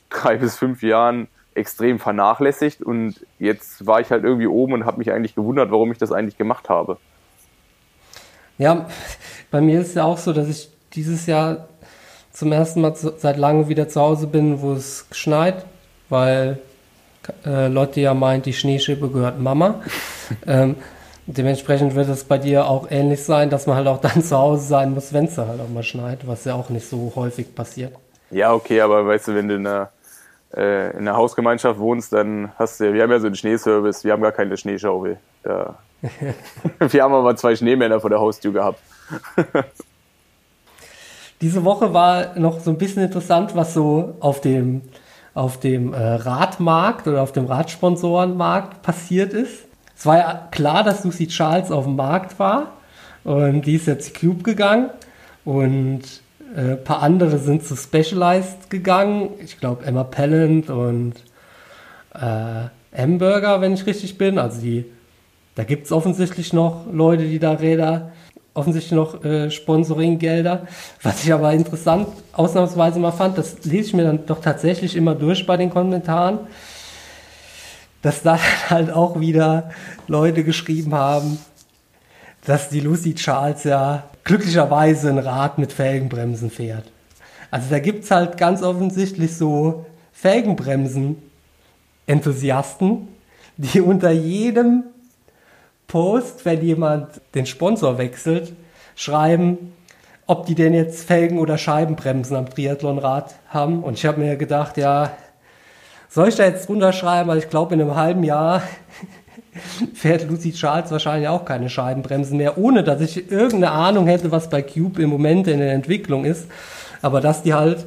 drei bis fünf Jahren extrem vernachlässigt und jetzt war ich halt irgendwie oben und habe mich eigentlich gewundert, warum ich das eigentlich gemacht habe. Ja, bei mir ist ja auch so, dass ich dieses Jahr zum ersten Mal seit langem wieder zu Hause bin, wo es schneit, weil äh, Lotte ja meint, die Schneeschippe gehört Mama. ähm, dementsprechend wird es bei dir auch ähnlich sein, dass man halt auch dann zu Hause sein muss, wenn es halt auch mal schneit, was ja auch nicht so häufig passiert. Ja, okay, aber weißt du, wenn du in einer, äh, in einer Hausgemeinschaft wohnst, dann hast du, wir haben ja so einen Schneeservice, wir haben gar keine Schneeschaufel. Da. wir haben aber zwei Schneemänner vor der Haustür gehabt. Diese Woche war noch so ein bisschen interessant, was so auf dem auf dem äh, Radmarkt oder auf dem Radsponsorenmarkt passiert ist. Es war ja klar, dass Lucy Charles auf dem Markt war und die ist jetzt Cube gegangen und äh, ein paar andere sind zu Specialized gegangen. Ich glaube Emma Pellant und äh, M-Burger, wenn ich richtig bin. Also die, da gibt es offensichtlich noch Leute, die da Räder offensichtlich noch äh, Sponsoring-Gelder. Was ich aber interessant ausnahmsweise mal fand, das lese ich mir dann doch tatsächlich immer durch bei den Kommentaren, dass da halt auch wieder Leute geschrieben haben, dass die Lucy Charles ja glücklicherweise ein Rad mit Felgenbremsen fährt. Also da gibt es halt ganz offensichtlich so Felgenbremsen-Enthusiasten, die unter jedem Post, wenn jemand den Sponsor wechselt, schreiben, ob die denn jetzt Felgen oder Scheibenbremsen am Triathlonrad haben. Und ich habe mir gedacht, ja, soll ich da jetzt drunter schreiben? Weil ich glaube, in einem halben Jahr fährt Lucy Charles wahrscheinlich auch keine Scheibenbremsen mehr, ohne dass ich irgendeine Ahnung hätte, was bei Cube im Moment in der Entwicklung ist. Aber dass die halt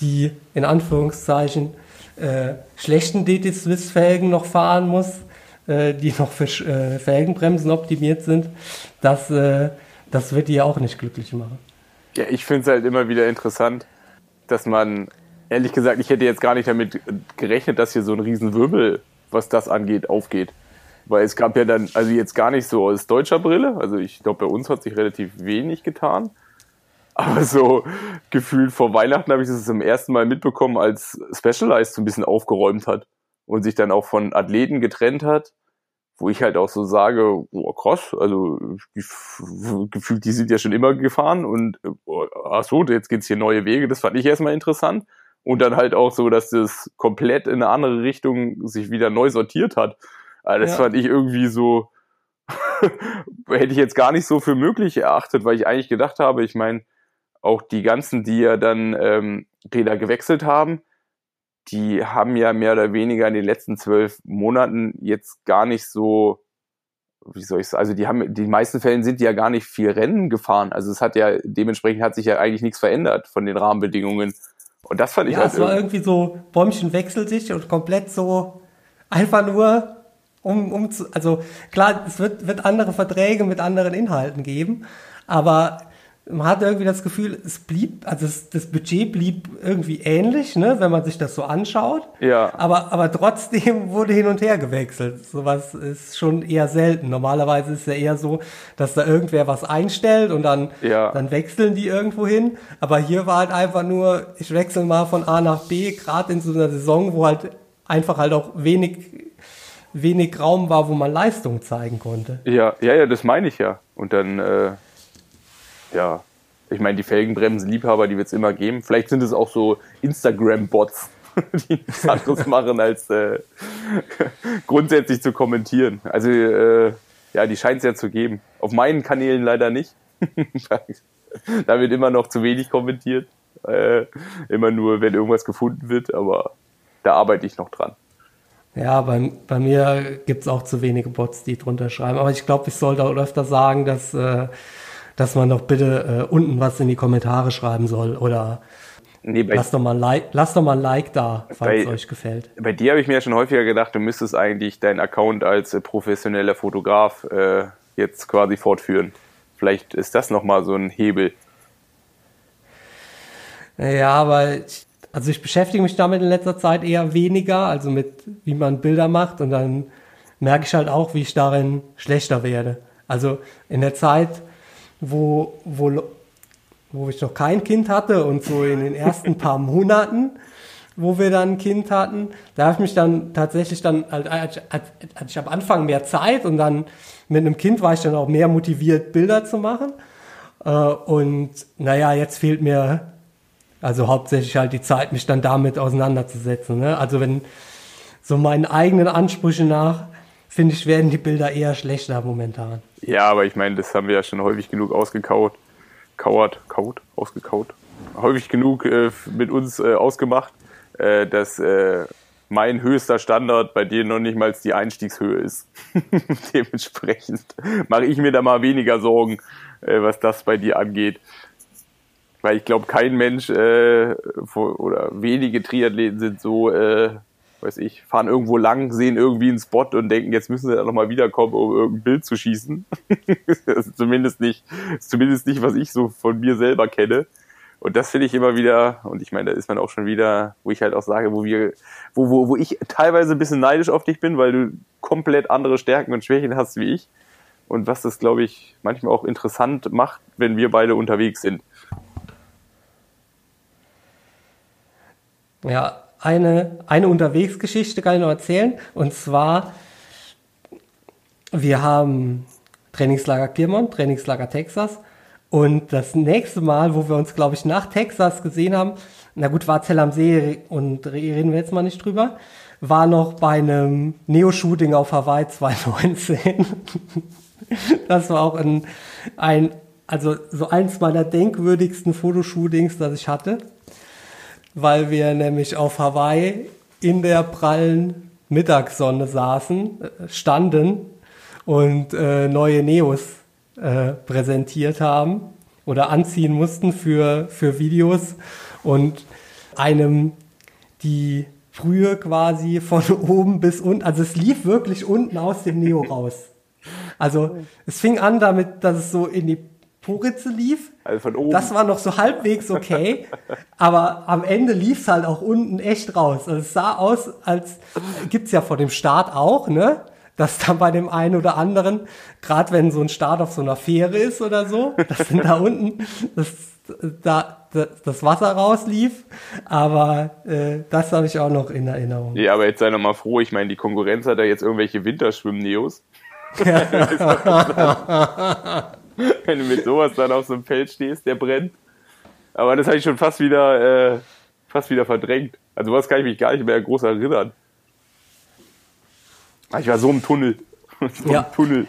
die in Anführungszeichen äh, schlechten DT Swiss Felgen noch fahren muss, die noch für äh, Felgenbremsen optimiert sind, das, äh, das wird die ja auch nicht glücklich machen. Ja, ich finde es halt immer wieder interessant, dass man, ehrlich gesagt, ich hätte jetzt gar nicht damit gerechnet, dass hier so ein Riesenwirbel, was das angeht, aufgeht. Weil es gab ja dann, also jetzt gar nicht so aus deutscher Brille, also ich glaube, bei uns hat sich relativ wenig getan. Aber so gefühlt vor Weihnachten habe ich das zum ersten Mal mitbekommen, als Specialized so ein bisschen aufgeräumt hat und sich dann auch von Athleten getrennt hat, wo ich halt auch so sage, oh krass, also gefühlt, die sind ja schon immer gefahren und oh, ach so, jetzt geht's hier neue Wege, das fand ich erstmal interessant. Und dann halt auch so, dass das komplett in eine andere Richtung sich wieder neu sortiert hat. Also das ja. fand ich irgendwie so, hätte ich jetzt gar nicht so für möglich erachtet, weil ich eigentlich gedacht habe, ich meine, auch die ganzen, die ja dann ähm, Räder gewechselt haben, die haben ja mehr oder weniger in den letzten zwölf Monaten jetzt gar nicht so, wie soll ich sagen, also die haben, die meisten Fällen sind die ja gar nicht viel Rennen gefahren. Also es hat ja, dementsprechend hat sich ja eigentlich nichts verändert von den Rahmenbedingungen. Und das fand ich ja, halt es war irgendwie so, Bäumchen wechselt sich und komplett so einfach nur um, um zu, also klar, es wird, wird andere Verträge mit anderen Inhalten geben, aber man hat irgendwie das Gefühl, es blieb, also das, das Budget blieb irgendwie ähnlich, ne, wenn man sich das so anschaut. Ja. Aber, aber trotzdem wurde hin und her gewechselt. Sowas ist schon eher selten. Normalerweise ist es ja eher so, dass da irgendwer was einstellt und dann, ja. dann wechseln die irgendwo hin. Aber hier war halt einfach nur, ich wechsle mal von A nach B, gerade in so einer Saison, wo halt einfach halt auch wenig, wenig Raum war, wo man Leistung zeigen konnte. Ja, ja, ja, das meine ich ja. Und dann, äh ja, ich meine, die Felgenbremsen-Liebhaber, die wird es immer geben. Vielleicht sind es auch so Instagram-Bots, die nichts anderes machen, als äh, grundsätzlich zu kommentieren. Also, äh, ja, die scheint es ja zu geben. Auf meinen Kanälen leider nicht. da wird immer noch zu wenig kommentiert. Äh, immer nur, wenn irgendwas gefunden wird, aber da arbeite ich noch dran. Ja, bei, bei mir gibt es auch zu wenige Bots, die drunter schreiben. Aber ich glaube, ich sollte auch öfter sagen, dass äh, dass man doch bitte äh, unten was in die Kommentare schreiben soll oder nee, lass, doch mal ein like, lass doch mal Like da, falls bei, es euch gefällt. Bei dir habe ich mir ja schon häufiger gedacht, du müsstest eigentlich deinen Account als äh, professioneller Fotograf äh, jetzt quasi fortführen. Vielleicht ist das nochmal so ein Hebel. Ja, aber ich, also ich beschäftige mich damit in letzter Zeit eher weniger, also mit wie man Bilder macht und dann merke ich halt auch, wie ich darin schlechter werde. Also in der Zeit, wo, wo, wo ich noch kein Kind hatte und so in den ersten paar Monaten, wo wir dann ein Kind hatten, da habe ich mich dann tatsächlich dann, halt, hatte ich am Anfang mehr Zeit und dann mit einem Kind war ich dann auch mehr motiviert, Bilder zu machen. Äh, und naja, jetzt fehlt mir also hauptsächlich halt die Zeit, mich dann damit auseinanderzusetzen. Ne? Also wenn so meinen eigenen Ansprüchen nach finde ich, werden die Bilder eher schlechter momentan. Ja, aber ich meine, das haben wir ja schon häufig genug ausgekaut. Kauert, kaut, ausgekaut. Häufig genug äh, mit uns äh, ausgemacht, äh, dass äh, mein höchster Standard bei dir noch nicht mal die Einstiegshöhe ist. Dementsprechend mache ich mir da mal weniger Sorgen, äh, was das bei dir angeht. Weil ich glaube, kein Mensch äh, oder wenige Triathleten sind so weiß ich, fahren irgendwo lang, sehen irgendwie einen Spot und denken, jetzt müssen sie da nochmal wiederkommen, um irgendein Bild zu schießen. das ist zumindest nicht, ist zumindest nicht, was ich so von mir selber kenne. Und das finde ich immer wieder, und ich meine, da ist man auch schon wieder, wo ich halt auch sage, wo wir, wo, wo, wo ich teilweise ein bisschen neidisch auf dich bin, weil du komplett andere Stärken und Schwächen hast wie ich. Und was das, glaube ich, manchmal auch interessant macht, wenn wir beide unterwegs sind. Ja, eine, eine Unterwegsgeschichte kann ich noch erzählen. Und zwar, wir haben Trainingslager Piemont, Trainingslager Texas. Und das nächste Mal, wo wir uns, glaube ich, nach Texas gesehen haben, na gut, war Zell am See und reden wir jetzt mal nicht drüber, war noch bei einem Neo-Shooting auf Hawaii 2019. das war auch ein, ein, also so eins meiner denkwürdigsten Fotoshootings, das ich hatte weil wir nämlich auf Hawaii in der prallen Mittagssonne saßen, äh, standen und äh, neue Neos äh, präsentiert haben oder anziehen mussten für, für Videos und einem die Frühe quasi von oben bis unten, also es lief wirklich unten aus dem Neo raus. Also es fing an damit, dass es so in die Poritze lief. Also von oben. Das war noch so halbwegs okay, aber am Ende lief es halt auch unten echt raus. Also es sah aus, als gibt's ja vor dem Start auch, ne? Dass dann bei dem einen oder anderen, gerade wenn so ein Start auf so einer Fähre ist oder so, das sind da unten, das, da, da das Wasser rauslief. Aber äh, das habe ich auch noch in Erinnerung. Ja, aber jetzt sei noch mal froh. Ich meine, die Konkurrenz hat ja jetzt irgendwelche Winterschwimm-Neos. Wenn du mit sowas dann auf so einem Feld stehst, der brennt. Aber das habe ich schon fast wieder, äh, fast wieder verdrängt. Also was kann ich mich gar nicht mehr groß erinnern. Ah, Ich war so im Tunnel. so Ja. im Tunnel.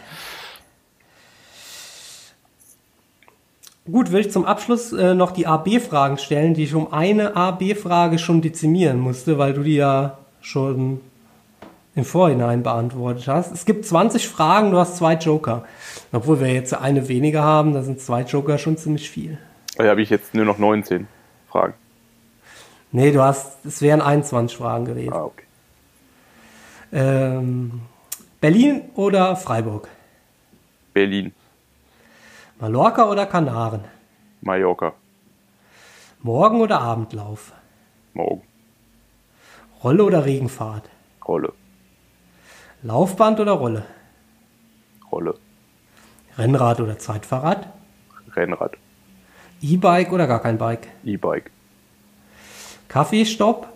Gut, will ich zum Abschluss äh, noch die AB-Fragen stellen, die ich um eine AB-Frage schon dezimieren musste, weil du die ja schon im Vorhinein beantwortet hast. Es gibt 20 Fragen, du hast zwei Joker. Obwohl wir jetzt eine weniger haben, da sind zwei Joker schon ziemlich viel. Da habe ich jetzt nur noch 19 Fragen. Nee, du hast, es wären 21 Fragen gewesen. Ah, okay. Ähm, Berlin oder Freiburg? Berlin, Mallorca oder Kanaren? Mallorca, Morgen oder Abendlauf? morgen, Rolle oder Regenfahrt? Rolle, Laufband oder Rolle? Rolle, Rennrad oder Zeitfahrrad? Rennrad, E-Bike oder gar kein Bike? E-Bike, Kaffeestopp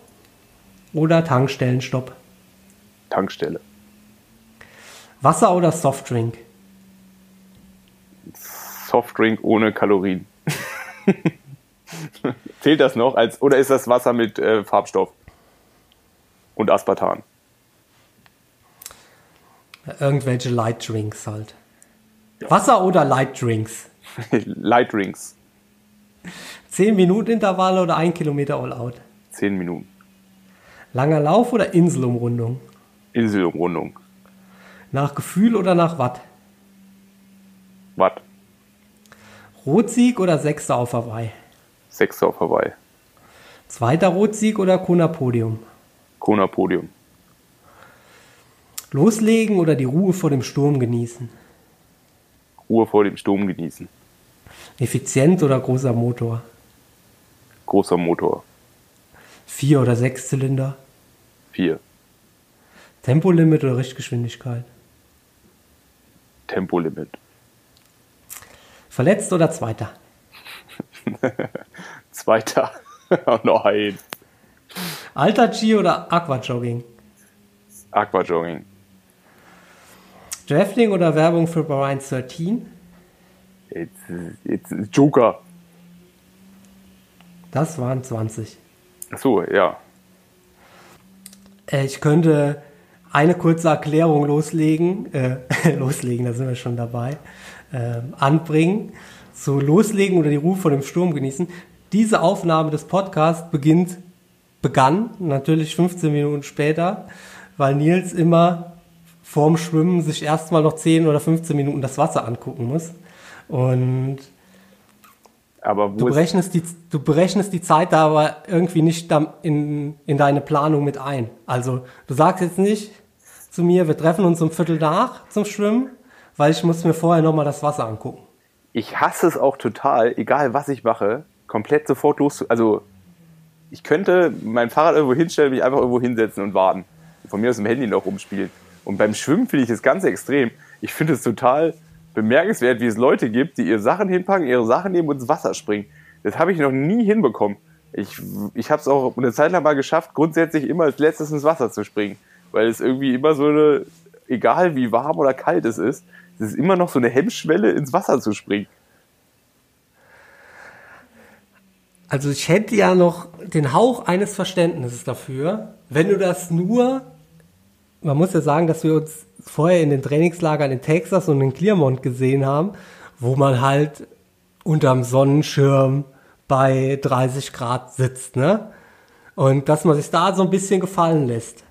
oder Tankstellenstopp? Tankstelle, Wasser oder Softdrink? Softdrink ohne Kalorien. Zählt das noch als oder ist das Wasser mit äh, Farbstoff und Aspartan? Irgendwelche Light Drinks halt. Wasser oder Light Drinks? Light Drinks, 10 Minuten Intervalle oder 1 Kilometer All-Out? 10 Minuten. Langer Lauf oder Inselumrundung? Inselumrundung. Nach Gefühl oder nach Watt? Watt. Rotsieg oder Sechster auf Hawaii? Sechster auf Hawaii. Zweiter Rotsieg oder Kona Podium? Kona Podium. Loslegen oder die Ruhe vor dem Sturm genießen? Ruhe vor dem Sturm genießen. Effizient oder großer Motor? Großer Motor. Vier oder sechs Zylinder? Vier. Tempolimit oder Richtgeschwindigkeit? Tempolimit. Verletzt oder Zweiter? Zweiter. Oh nein. Alter G oder Aquajogging? Aquajogging. Drafting oder Werbung für Brian 13? Jetzt, jetzt Joker. Das waren 20. Achso, ja. Äh, Ich könnte eine kurze Erklärung loslegen, äh, loslegen, da sind wir schon dabei, ähm, anbringen. So loslegen oder die Ruhe vor dem Sturm genießen. Diese Aufnahme des Podcasts beginnt, begann natürlich 15 Minuten später, weil Nils immer vorm Schwimmen sich erstmal noch 10 oder 15 Minuten das Wasser angucken muss. Und Du berechnest, die, du berechnest die Zeit da aber irgendwie nicht in, in deine Planung mit ein. Also du sagst jetzt nicht zu mir, wir treffen uns um Viertel nach zum Schwimmen, weil ich muss mir vorher nochmal das Wasser angucken. ich hasse es auch total, egal was ich mache, komplett sofort los. Also ich könnte mein Fahrrad irgendwo hinstellen, mich einfach irgendwo hinsetzen und warten. Von mir aus dem Handy noch rumspielen. Und beim Schwimmen finde ich das ganz extrem. Ich finde es total bemerkenswert, wie es Leute gibt, die ihre Sachen hinpacken, ihre Sachen nehmen und ins Wasser springen. Das habe ich noch nie hinbekommen. Ich, ich habe es auch eine Zeit lang mal geschafft, grundsätzlich immer als letztes ins Wasser zu springen. Weil es irgendwie immer so eine, egal wie warm oder kalt es ist, es ist immer noch so eine Hemmschwelle, ins Wasser zu springen. Also ich hätte ja noch den Hauch eines Verständnisses dafür, wenn du das nur, man muss ja sagen, dass wir uns vorher in den Trainingslagern in Texas und in Clearmont gesehen haben, wo man halt unterm Sonnenschirm bei 30 Grad sitzt, ne? Und dass man sich da so ein bisschen gefallen lässt.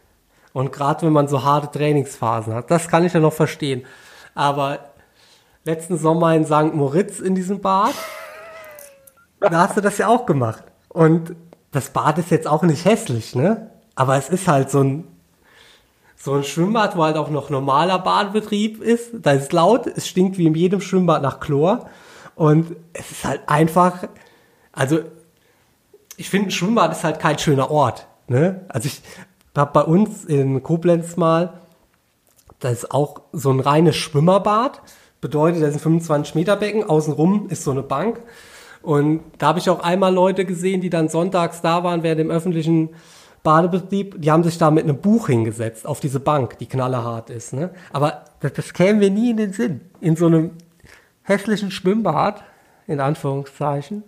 Und gerade wenn man so harte Trainingsphasen hat, das kann ich ja noch verstehen. Aber letzten Sommer in St. Moritz in diesem Bad, da hast du das ja auch gemacht. Und das Bad ist jetzt auch nicht hässlich, ne? Aber es ist halt so ein, so ein Schwimmbad, wo halt auch noch normaler Badebetrieb ist. Da ist es laut, es stinkt wie in jedem Schwimmbad nach Chlor. Und es ist halt einfach, also ich finde, ein Schwimmbad ist halt kein schöner Ort. Ne? Also ich habe bei uns in Koblenz mal, da ist auch so ein reines Schwimmerbad. Bedeutet, da ein 25 Meter Becken, außenrum ist so eine Bank. Und da habe ich auch einmal Leute gesehen, die dann sonntags da waren während dem öffentlichen Badebetrieb. Die haben sich da mit einem Buch hingesetzt auf diese Bank, die knallerhart ist. Ne? Aber das, das kämen wir nie in den Sinn. In so einem hässlichen Schwimmbad, in Anführungszeichen,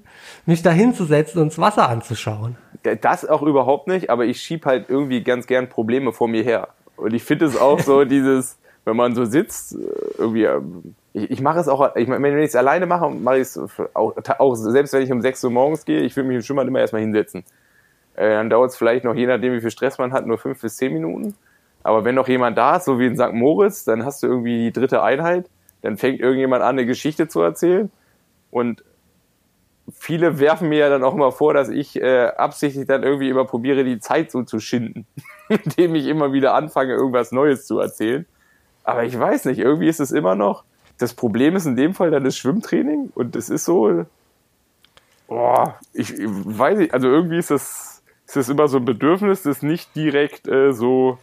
mich da hinzusetzen und das Wasser anzuschauen. Das auch überhaupt nicht, aber ich schieb halt irgendwie ganz gern Probleme vor mir her. Und ich finde es auch so dieses, wenn man so sitzt, irgendwie, ähm, ich, ich mache es auch, ich, wenn ich es alleine mache, mache ich es auch, auch, selbst wenn ich um 6 Uhr morgens gehe, ich will mich im Schwimmbad immer erstmal hinsetzen. Äh, dann dauert es vielleicht noch, je nachdem wie viel Stress man hat, nur 5 bis 10 Minuten. Aber wenn noch jemand da ist, so wie in St. Moritz, dann hast du irgendwie die dritte Einheit, dann fängt irgendjemand an, eine Geschichte zu erzählen. Und viele werfen mir ja dann auch immer vor, dass ich äh, absichtlich dann irgendwie immer probiere, die Zeit so zu schinden, indem ich immer wieder anfange, irgendwas Neues zu erzählen. Aber ich weiß nicht, irgendwie ist es immer noch. Das Problem ist in dem Fall dann das Schwimmtraining und das ist so. Boah, ich, ich weiß nicht, also irgendwie ist das, ist das immer so ein Bedürfnis, das nicht direkt äh, so,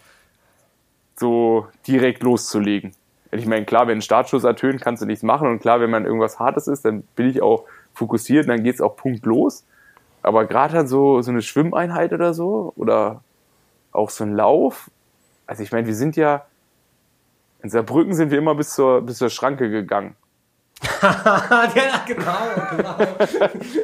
so direkt loszulegen. Ich meine, klar, wenn ein Startschuss ertönt, kannst du nichts machen und klar, wenn man irgendwas Hartes ist, dann bin ich auch fokussiert und dann geht's auch punktlos. Aber gerade dann so, so eine Schwimmeinheit oder so oder auch so ein Lauf. Also ich meine, wir sind ja, in Saarbrücken sind wir immer bis zur, bis zur Schranke gegangen. Ja, genau, genau.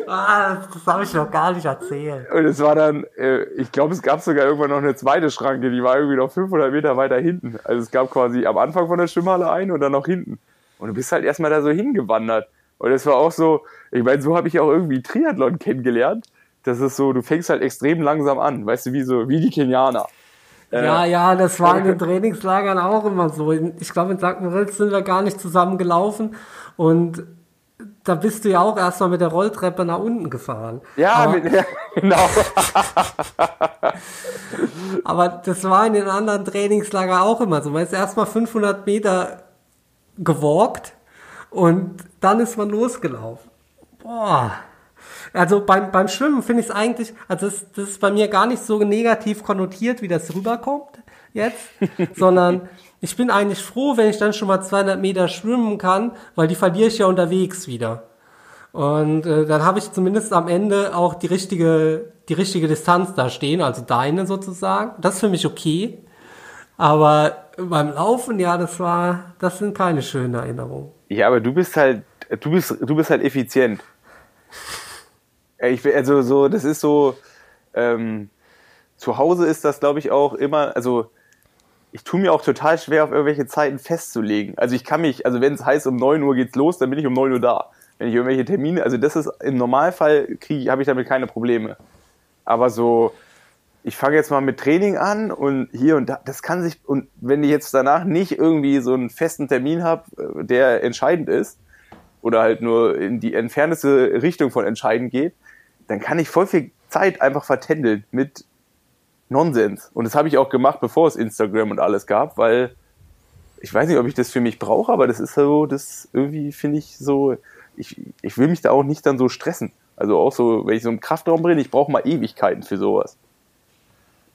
ah, das habe ich noch gar nicht erzählt. Und es war dann, äh, ich glaube, es gab sogar irgendwann noch eine zweite Schranke, die war irgendwie noch 500 Meter weiter hinten. Also es gab quasi am Anfang von der Schwimmhalle ein und dann noch hinten. Und du bist halt erstmal da so hingewandert. Und es war auch so, ich meine, so habe ich auch irgendwie Triathlon kennengelernt. Das ist so, du fängst halt extrem langsam an, weißt du, wie so, wie die Kenianer. Ja, ja, das war in den Trainingslagern auch immer so. Ich glaube, in St. Moritz sind wir gar nicht zusammen gelaufen und da bist du ja auch erstmal mit der Rolltreppe nach unten gefahren. Ja, aber, mit, ja genau. aber das war in den anderen Trainingslager auch immer so. Man ist erstmal 500 Meter gewalkt und dann ist man losgelaufen. Boah. Also beim, beim Schwimmen finde ich es eigentlich, also das, das ist bei mir gar nicht so negativ konnotiert, wie das rüberkommt jetzt, sondern ich bin eigentlich froh, wenn ich dann schon mal 200 Meter schwimmen kann, weil die verliere ich ja unterwegs wieder. Und äh, dann habe ich zumindest am Ende auch die richtige, die richtige Distanz da stehen, also deine sozusagen. Das ist für mich okay. Aber beim Laufen, ja, das war, das sind keine schönen Erinnerungen. Ja, aber du bist halt, du bist, du bist halt effizient. Ich, also so, das ist so, ähm, zu Hause ist das, glaube ich, auch immer, also ich tue mir auch total schwer, auf irgendwelche Zeiten festzulegen. Also ich kann mich, also wenn es heißt, um 9 Uhr geht's los, dann bin ich um 9 Uhr da. Wenn ich irgendwelche Termine, also das ist im Normalfall kriege habe ich damit keine Probleme. Aber so, ich fange jetzt mal mit Training an und hier und da, das kann sich, und wenn ich jetzt danach nicht irgendwie so einen festen Termin habe, der entscheidend ist, oder halt nur in die entfernteste Richtung von entscheidend geht, dann kann ich voll viel Zeit einfach vertändeln mit Nonsens. Und das habe ich auch gemacht, bevor es Instagram und alles gab, weil ich weiß nicht, ob ich das für mich brauche, aber das ist so, das irgendwie finde ich so, ich, ich will mich da auch nicht dann so stressen. Also auch so, wenn ich so im Kraftraum bin, ich brauche mal Ewigkeiten für sowas.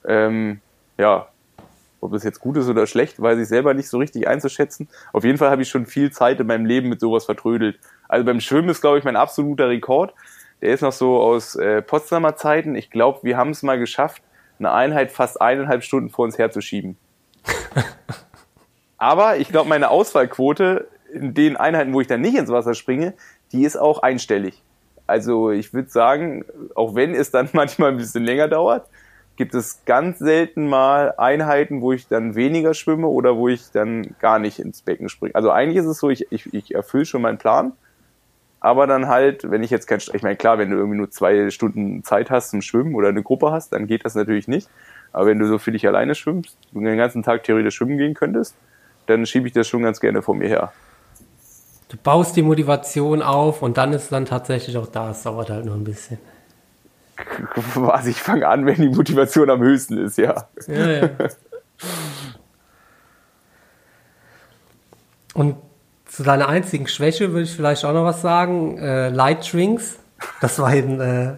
Ähm, ja, ob das jetzt gut ist oder schlecht, weiß ich selber nicht so richtig einzuschätzen. Auf jeden Fall habe ich schon viel Zeit in meinem Leben mit sowas vertrödelt. Also beim Schwimmen ist, glaube ich, mein absoluter Rekord. Der ist noch so aus äh, Potsdamer Zeiten. Ich glaube, wir haben es mal geschafft, eine Einheit fast eineinhalb Stunden vor uns herzuschieben. Aber ich glaube, meine Ausfallquote in den Einheiten, wo ich dann nicht ins Wasser springe, die ist auch einstellig. Also ich würde sagen, auch wenn es dann manchmal ein bisschen länger dauert, gibt es ganz selten mal Einheiten, wo ich dann weniger schwimme oder wo ich dann gar nicht ins Becken springe. Also eigentlich ist es so, ich, ich, ich erfülle schon meinen Plan aber dann halt, wenn ich jetzt kein, ich meine, klar, wenn du irgendwie nur zwei Stunden Zeit hast zum Schwimmen oder eine Gruppe hast, dann geht das natürlich nicht. Aber wenn du so für dich alleine schwimmst und den ganzen Tag theoretisch schwimmen gehen könntest, dann schiebe ich das schon ganz gerne vor mir her. Du baust die Motivation auf und dann ist es dann tatsächlich auch da. Es dauert halt nur ein bisschen. Was, ich fange an, wenn die Motivation am höchsten ist, ja. Ja, ja. Und zu deiner einzigen Schwäche würde ich vielleicht auch noch was sagen. Äh, Light Drinks. Das war in, äh,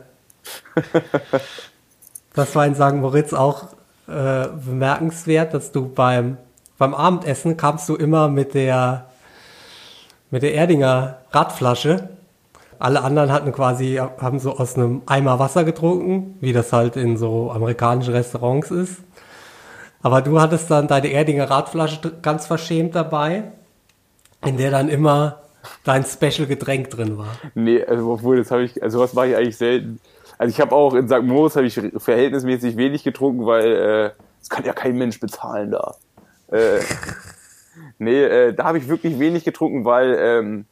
das war in St. Moritz auch äh, bemerkenswert, dass du beim, beim Abendessen kamst du immer mit der, mit der Erdinger Radflasche Alle anderen hatten quasi, haben so aus einem Eimer Wasser getrunken, wie das halt in so amerikanischen Restaurants ist. Aber du hattest dann deine Erdinger Radflasche ganz verschämt dabei, in der dann immer dein Special-Getränk drin war. Nee, also obwohl, das habe ich, also was mache ich eigentlich selten. Also ich habe auch in St. Moritz habe ich verhältnismäßig wenig getrunken, weil äh, das kann ja kein Mensch bezahlen da. Äh, nee, äh, da habe ich wirklich wenig getrunken, weil ähm,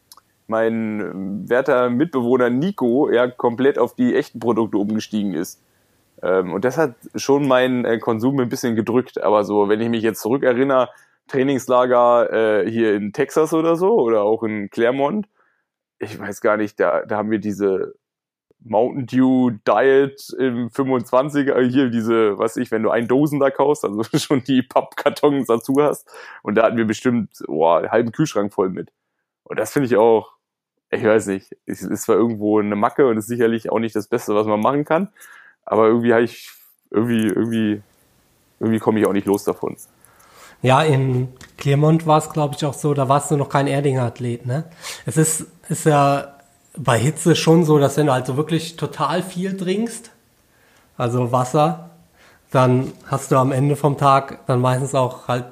mein werter Mitbewohner Nico ja komplett auf die echten Produkte umgestiegen ist. Ähm, und das hat schon meinen äh, Konsum ein bisschen gedrückt. Aber so, wenn ich mich jetzt zurückerinnere, Trainingslager äh, hier in Texas oder so oder auch in Claremont, ich weiß gar nicht, da, da haben wir diese Mountain Dew Diet im 25er, äh, hier diese, was ich, wenn du ein Dosen da kaufst, also schon die Pappkartons dazu hast. Und da hatten wir bestimmt, boah, einen halben Kühlschrank voll mit. Und das finde ich auch, ich weiß nicht, es ist zwar irgendwo eine Macke und ist sicherlich auch nicht das Beste, was man machen kann, aber irgendwie habe ich, irgendwie, irgendwie, irgendwie komme ich auch nicht los davon. Ja, in Clermont war es, glaube ich, auch so, da warst du noch kein Erdinger-Athlet, ne? Es ist, ist ja bei Hitze schon so, dass wenn du also wirklich total viel trinkst, also Wasser, dann hast du am Ende vom Tag dann meistens auch halt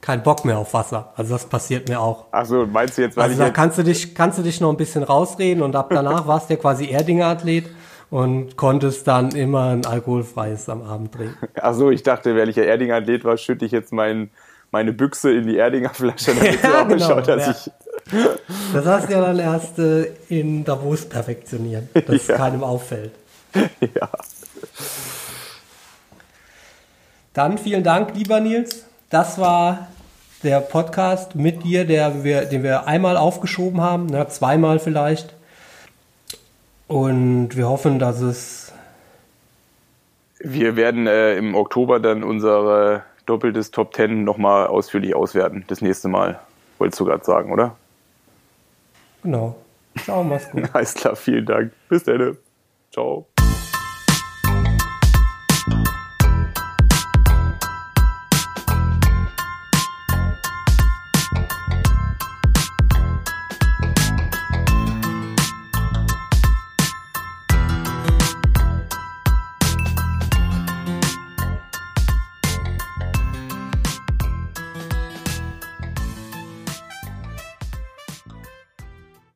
keinen Bock mehr auf Wasser. Also das passiert mir auch. Ach so, meinst du jetzt, weil also ich da kannst du dich kannst du dich noch ein bisschen rausreden und ab danach warst du ja quasi Erdinger Athlet und konntest dann immer ein alkoholfreies am Abend trinken. Ach so, ich dachte, wenn ich ja Erdinger Athlet war, schütte ich jetzt mein, meine Büchse in die Erdinger Flasche, damit ja, genau, dass ja. ich das hast du ja dann erst äh, in Davos perfektionieren, dass ja. keinem auffällt. Ja. Dann vielen Dank, lieber Nils. Das war der Podcast mit dir, der wir, den wir einmal aufgeschoben haben, na, zweimal vielleicht. Und wir hoffen, dass es. Wir werden äh, im Oktober dann unsere doppeltes Top Ten nochmal ausführlich auswerten. Das nächste Mal. Wolltest du gerade sagen, oder? Genau. Ciao, mach's gut. Alles klar, vielen Dank. Bis dann. Ciao.